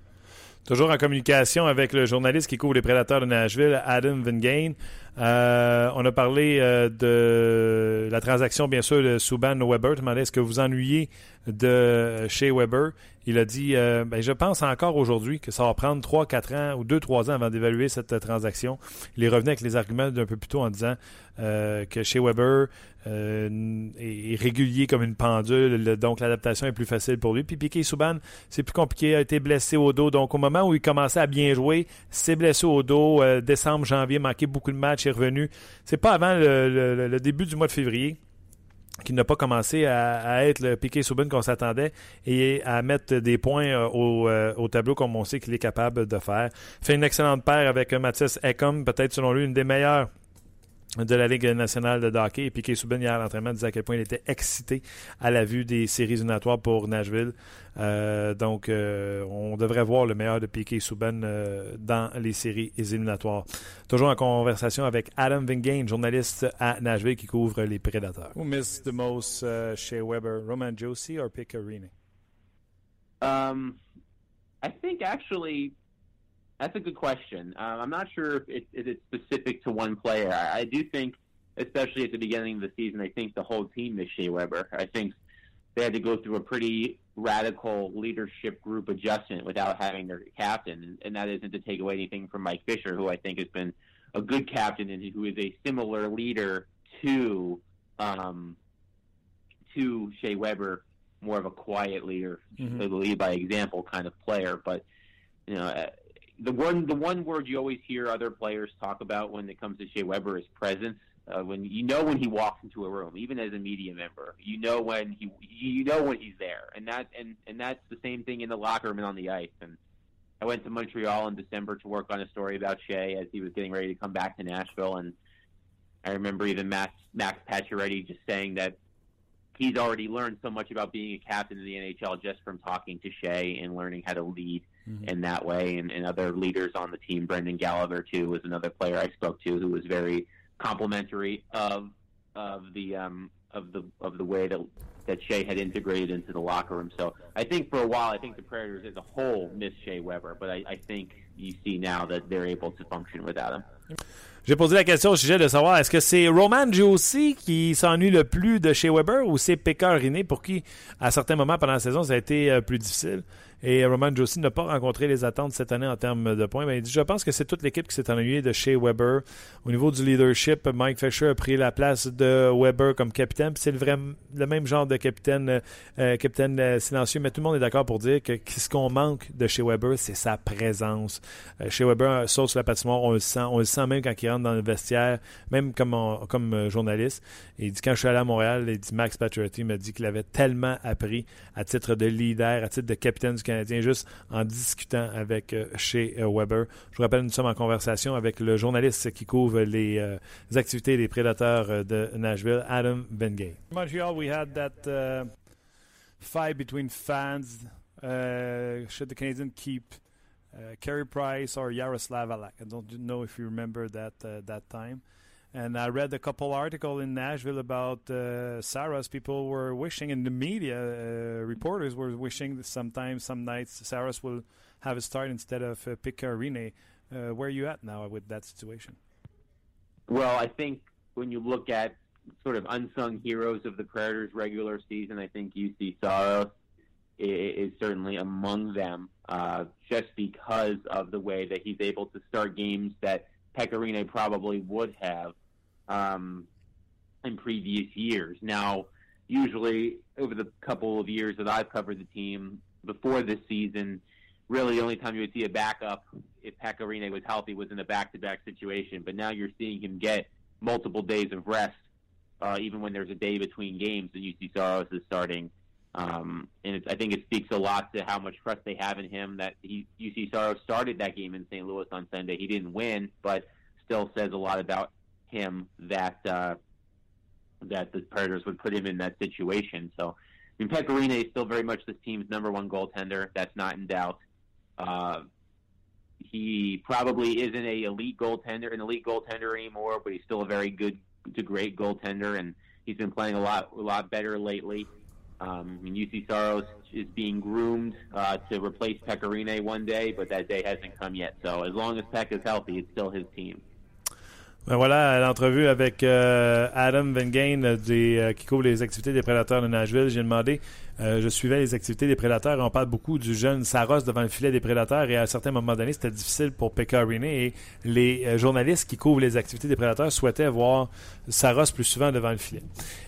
Toujours en communication avec le journaliste qui couvre les prédateurs de Nashville, Adam Vingain. Euh, on a parlé euh, de la transaction, bien sûr, de Subban-Weber. Tu demandais est-ce que vous ennuyez de chez Weber? Il a dit euh, ben, Je pense encore aujourd'hui que ça va prendre 3-4 ans ou 2-3 ans avant d'évaluer cette transaction. Il est revenu avec les arguments d'un peu plus tôt en disant euh, que chez Weber euh, est régulier comme une pendule, donc l'adaptation est plus facile pour lui. Puis Piquet Souban, c'est plus compliqué, a été blessé au dos. Donc au moment où il commençait à bien jouer, s'est blessé au dos, décembre, janvier, manqué beaucoup de matchs, revenu. C'est pas avant le début du mois de février qui n'a pas commencé à, être le piqué Souban qu'on s'attendait et à mettre des points euh, euh, au, tableau comme on sait qu'il est capable de faire. Fait une excellente paire avec Mathis Ecom, peut-être selon lui une des meilleures de la Ligue nationale de hockey. Et Piquet Souben, hier à l'entraînement, disait à quel point il était excité à la vue des séries éliminatoires pour Nashville. Euh, donc, euh, on devrait voir le meilleur de Piquet Souben euh, dans les séries éliminatoires. Toujours en conversation avec Adam Vingain, journaliste à Nashville qui couvre les Prédateurs. Who missed the most uh, Shea Weber, Roman Josie or Picarini? Um, I think actually That's a good question. Um, I'm not sure if, it, if, it's specific to one player. I, I, do think, especially at the beginning of the season, I think the whole team missed Shea Weber. I think they had to go through a pretty radical leadership group adjustment without having their captain, and, and that isn't to take away anything from Mike Fisher, who I think has been a good captain and who is a similar leader to um, to Shea Weber, more of a quiet leader, mm-hmm. lead by example kind of player, but you know the one the one word you always hear other players talk about when it comes to Shea Weber is presence. Uh, when you know when he walks into a room, even as a media member, you know when he you know when he's there, and that and and that's the same thing in the locker room and on the ice. And I went to Montreal in December to work on a story about Shea as he was getting ready to come back to Nashville, and I remember even Max Max Pacioretty just saying that he's already learned so much about being a captain in the NHL just from talking to Shea and learning how to lead mm-hmm. in that way. And, and other leaders on the team, Brendan Gallagher too, was another player I spoke to who was very complimentary of of the um, of the of the way that that Shea had integrated into the locker room. So I think for a while, I think the Predators as a whole missed Shea Weber, but I, I think you see now that they're able to function without him. J'ai posé la question au sujet de savoir est-ce que c'est Roman Josie qui s'ennuie le plus de chez Weber ou c'est Pekka Riné pour qui, à certains moments pendant la saison, ça a été euh, plus difficile? Et Roman Josie n'a pas rencontré les attentes cette année en termes de points. Mais il dit Je pense que c'est toute l'équipe qui s'est ennuyée de chez Weber. Au niveau du leadership, Mike Fisher a pris la place de Weber comme capitaine. c'est le, même genre de capitaine, euh, capitaine euh, silencieux. Mais tout le monde est d'accord pour dire que ce qu'on manque de chez Weber, c'est sa présence. Euh, chez Weber, sauf sur la patinoire, on le sent. On le sent même quand il rentre dans le vestiaire, même comme, comme journaliste. Et il dit Quand je suis allé à Montréal, il dit Max Pacioretty m'a dit qu'il avait tellement appris à titre de leader, à titre de capitaine du Canadien juste en discutant avec euh, chez euh, Weber. Je vous rappelle, nous sommes en conversation avec le journaliste qui couvre les, euh, activités des prédateurs de Nashville, Adam Bengay. Montreal, we had that uh, fight between fans. Uh, should the Canadians keep uh, Carey Price or Yaroslav Alak? I don't know if you remember that uh, that time. And I read a couple articles in Nashville about uh, Sarah's. People were wishing, and the media, uh, reporters were wishing that sometimes, some nights, Sarah's will have a start instead of uh. Uh, where are you at now with that situation? Well, I think when you look at sort of unsung heroes of the Predators regular season, I think UC Saros is, certainly among them, uh, just because of the way that he's able to start games that Pecorine probably would have um, in previous years. Now, usually over the couple of years that I've covered the team before this season, really the only time you would see a backup if Pecorine was healthy was in a back-to-back situation. But now you're seeing him get multiple days of rest, uh, even when there's a day between games and UC Saros is starting. Um, and I think it speaks a lot to how much trust they have in him that he, UC Saros started that game in St. Louis on Sunday. He didn't win, but still says a lot about him that uh, that the Predators would put him in that situation. So, I mean, Pecorine is still very much this team's number one goaltender. That's not in doubt. Uh, he probably isn't a elite goaltender, an elite goaltender anymore, but he's still a very good to great goaltender, and he's been playing a lot a lot better lately. Um, I mean, UC Saros is being groomed uh, to replace Pecorine one day, but that day hasn't come yet. So as long as Peck is healthy, it's still his team. Ben voilà l'entrevue avec euh, Adam Vengain des, euh, qui couvre les activités des prédateurs de Nashville. J'ai demandé Euh, je suivais les activités des prédateurs. On parle beaucoup du jeune Saros devant le filet des prédateurs et à un certain moment donné, c'était difficile pour Pecorine et les euh, journalistes qui couvrent les activités des prédateurs souhaitaient voir Saros plus souvent devant le filet.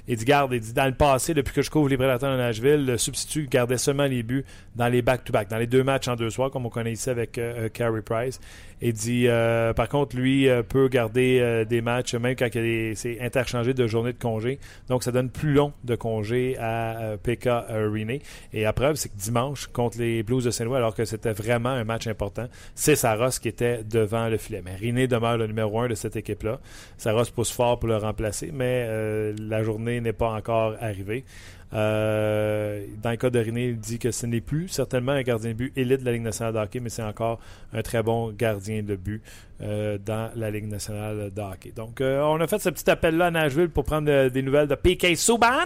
Il dit, garde, dit, dans le passé, depuis que je couvre les prédateurs de Nashville, le substitut gardait seulement les buts dans les back-to-back, dans les deux matchs en deux soirs, comme on connaît ici avec euh, Carey Price. Il dit, par contre, lui peut garder des matchs même quand c'est interchangé de journées de congé. Donc, ça donne plus long de congé à PK euh, Et la preuve, c'est que dimanche, contre les Blues de Saint-Louis, alors que c'était vraiment un match important, c'est Saros qui était devant le filet. Mais Riné demeure le numéro un de cette équipe-là. Saros pousse fort pour le remplacer, mais euh, la journée n'est pas encore arrivée. Euh, dans le cas de Riné, il dit que ce n'est plus certainement un gardien de but élite de la Ligue nationale de hockey, mais c'est encore un très bon gardien de but dans la Ligue nationale de hockey. Donc, on a fait ce petit appel-là à Nashville pour prendre des nouvelles de PK Subban.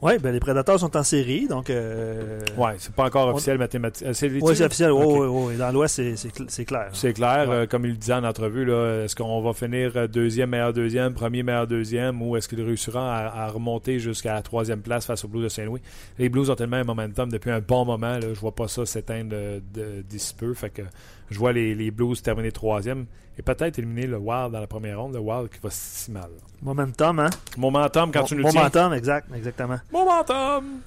Oui, ben les prédateurs sont en série, donc. Euh, oui, c'est pas encore officiel mathématique. Euh, oui, c'est officiel. Oui, oui, Dans l'Ouest, c'est clair. C'est clair. Euh, comme il le disait en entrevue, est-ce qu'on va finir euh, deuxième, meilleur deuxième, premier, meilleur deuxième, ou est-ce qu'il réussira à, remonter jusqu'à la troisième place face aux Blues de Saint-Louis? Les Blues ont tellement un momentum depuis un bon moment. Là, je vois pas ça s'éteindre d'ici peu. Fait que je vois les, les Blues terminer troisième et peut-être éliminer le Wild dans la première ronde, le Wild qui va si mal. Momentum, hein? Momentum quand tu nous dis. Momentum, exact, exactement. Momentum!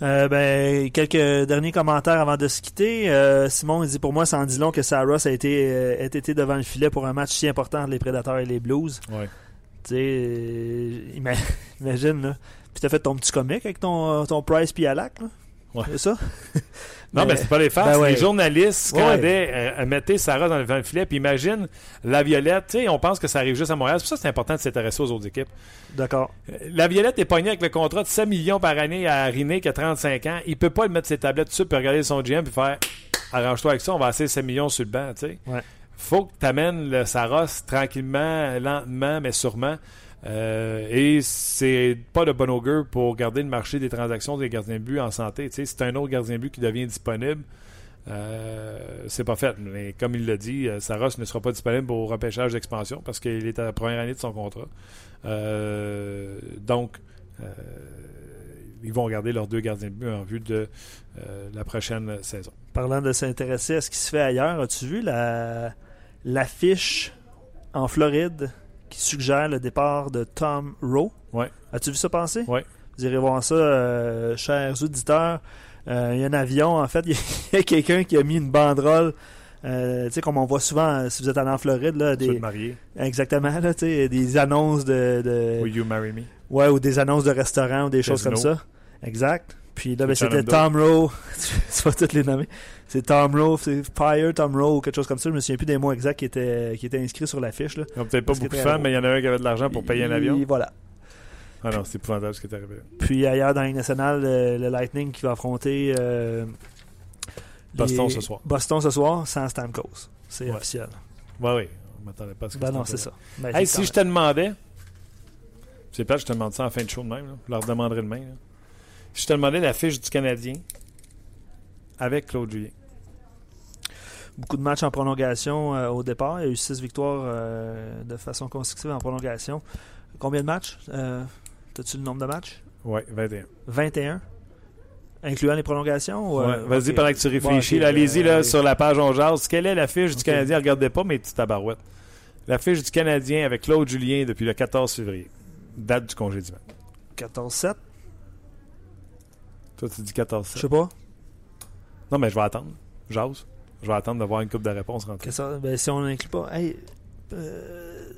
Euh, ben, quelques derniers commentaires avant de se quitter. Euh, Simon il dit pour moi, sans dit long que Sarah a été, euh, été devant le filet pour un match si important entre les Prédateurs et les Blues. Ouais. Tu sais, imagine, là. Puis t'as fait ton petit comic avec ton, ton Price puis Alak, là. Ouais. C'est ça? Non, mais, c'est pas les farces. Ben les journalistes scandaient, euh, mettaient Sarah dans le, filet. Puis imagine la Violette. Tu sais, on pense que ça arrive juste à Montréal. C'est pour ça que c'est important de s'intéresser aux autres équipes. D'accord. Euh, la Violette est pognée avec le contrat de 7 millions par année à Riné qui a 35 ans. Il peut pas le mettre ses tablettes dessus pour regarder son GM puis faire arrange-toi avec ça, on va essayer 7 millions sur le banc. Tu sais. Ouais. Faut que tu amènes le Saros tranquillement, lentement, mais sûrement. Euh, et c'est pas de bon augure pour garder le marché des transactions des gardiens de but en santé. Tu sais, c'est un autre gardien de but qui devient disponible. Euh, c'est pas fait. Mais comme il l'a dit, euh, Saros ne sera pas disponible pour repêchage d'expansion parce qu'il est à la première année de son contrat. donc, ils vont garder leurs deux gardiens de but en vue de la prochaine saison. Parlant de s'intéresser à ce qui se fait ailleurs, as-tu vu la l'affiche en Floride? Qui suggère le départ de Tom Rowe. Ouais. As-tu vu ça passer? Oui. Vous irez voir ça, euh, chers auditeurs. Euh, il y a un avion, en fait, il y a quelqu'un qui a mis une banderole. Euh, tu sais, comme on voit souvent, si vous êtes allé en Floride, là, des. marié. Exactement, là, tu sais, des annonces de, de. Will you marry me? Ouais, ou des annonces de restaurants ou des choses comme ça. Exact. Puis là, ben, c'était Tom Rowe. tu vas toutes les nommer. C'est Tom Rowe, c'est Fire, Tom Rowe, ou quelque chose comme ça. Je me souviens plus des mots exacts qui étaient, qui étaient inscrits sur l'affiche. A peut-être pas beaucoup de fans, mais il y en a un qui avait de l'argent pour payer un avion. voilà. Ah non, c'est épouvantable ce qui est arrivé. Puis ailleurs dans la nationale, le, Lightning qui va affronter euh, Boston ce soir. Boston ce soir sans Stamkos. C'est officiel. Oui, oui. On m'attendait pas à ce que ben non, c'est ça. Ben, hey, si je te demandais, c'est pas je te demande ça en fin de show de même, là. je leur demanderai demain. Là. Si je te demandais la fiche du Canadien avec Claude Julien. Beaucoup de matchs en prolongation euh, au départ. Il y a eu six victoires euh, de façon consécutive en prolongation. Combien de matchs? As-tu le nombre de matchs? Oui, 21. 21 Incluant les prolongations Vas-y, pendant que tu réfléchis. Allez-y sur la page On Jase. Quelle est la fiche du Canadien? Regardez pas mes petites tabarouettes. La fiche du Canadien avec Claude Julien depuis le 14 février. Date du congédiement. 14-7 Toi, tu dis 14-7. Je sais pas. Non, mais je vais attendre. J'ose. Je vais attendre de voir une coupe de réponse rentrer. Ça, ben, si on n'inclut pas. Hey, euh...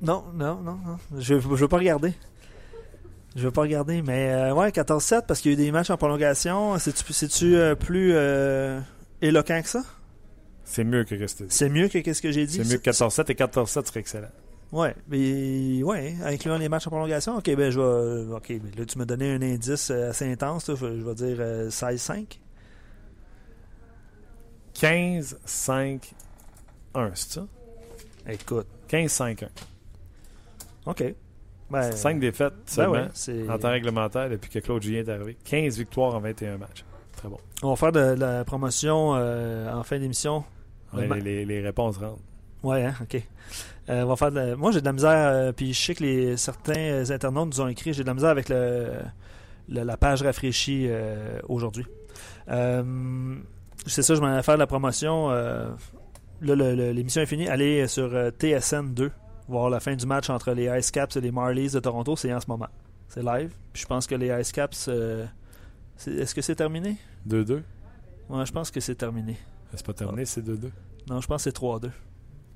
Non, non, non, non. Je ne veux pas regarder. Je veux pas regarder, mais euh, ouais, 14-7 parce qu'il y a eu des matchs en prolongation. C'est-tu euh, plus euh, éloquent que ça? C'est mieux que ce que C'est mieux que ce que j'ai dit. C'est mieux que 14-7 et 14-7 serait excellent. Ouais, mais ouais, incluant les matchs en prolongation, ok, ben je vais. Ok, là tu m'as donné un indice assez intense, je, vais dire 16-5. 15-5-1, c'est ça? Écoute. 15-5-1. OK. Ben, 5 défaites ben seulement en temps réglementaire depuis que Claude Julien est arrivé. 15 victoires en 21 matchs. Très bon. On va faire de, la promotion euh, en fin d'émission. les, les, réponses rentrent. Ouais, hein, ok. Euh, on va faire de Moi, j'ai de la misère, euh, puis je sais que les, certains internautes nous ont écrit, j'ai de la misère avec le, la page rafraîchie aujourd'hui. C'est ça, je m'en vais faire de la promotion. là, l'émission est finie. Allez sur TSN 2 voir la fin du match entre les Ice Caps et les Marlies de Toronto, c'est en ce moment. C'est live. Puis je pense que les Ice Caps. Euh, est-ce que c'est terminé? 2-2 Ouais, je pense que c'est terminé. C'est pas terminé, c'est 2-2. Non, je pense que c'est 3-2.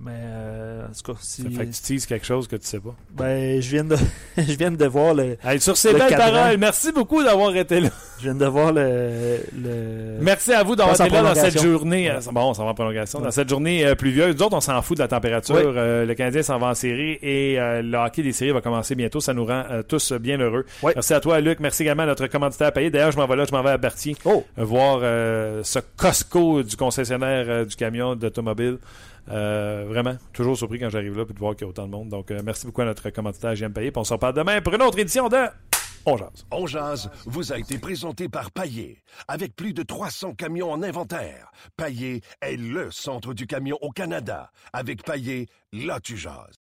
Mais euh, en tout cas, si. Ça fait que tu utilises quelque chose que tu sais pas. Ben, je viens de, je viens de voir le. sur ces belles paroles, merci beaucoup d'avoir été là. Je viens de voir le. le... Merci à vous d'avoir été là dans cette journée. Euh, bon, on s'en va en prolongation. Dans cette journée euh, pluvieuse. Nous autres, on s'en fout de la température. Euh, le Canadien s'en va en série et le hockey des séries va commencer bientôt. Ça nous rend tous bien heureux. Merci à toi, Luc. Merci également à notre commanditaire payé. D'ailleurs, je m'en vais là, je m'en vais à Berthier. Oh. Voir ce Costco du concessionnaire du camion d'automobile. Euh, vraiment, toujours surpris quand j'arrive là et de voir qu'il y a autant de monde. Donc, euh, merci beaucoup à notre commentateur JM Payé. on se reparle demain pour une autre édition de On Jazz. On Jazz vous a été présenté par Paillé. Avec plus de 300 camions en inventaire, Paillé est le centre du camion au Canada. Avec Paillé, là tu jases.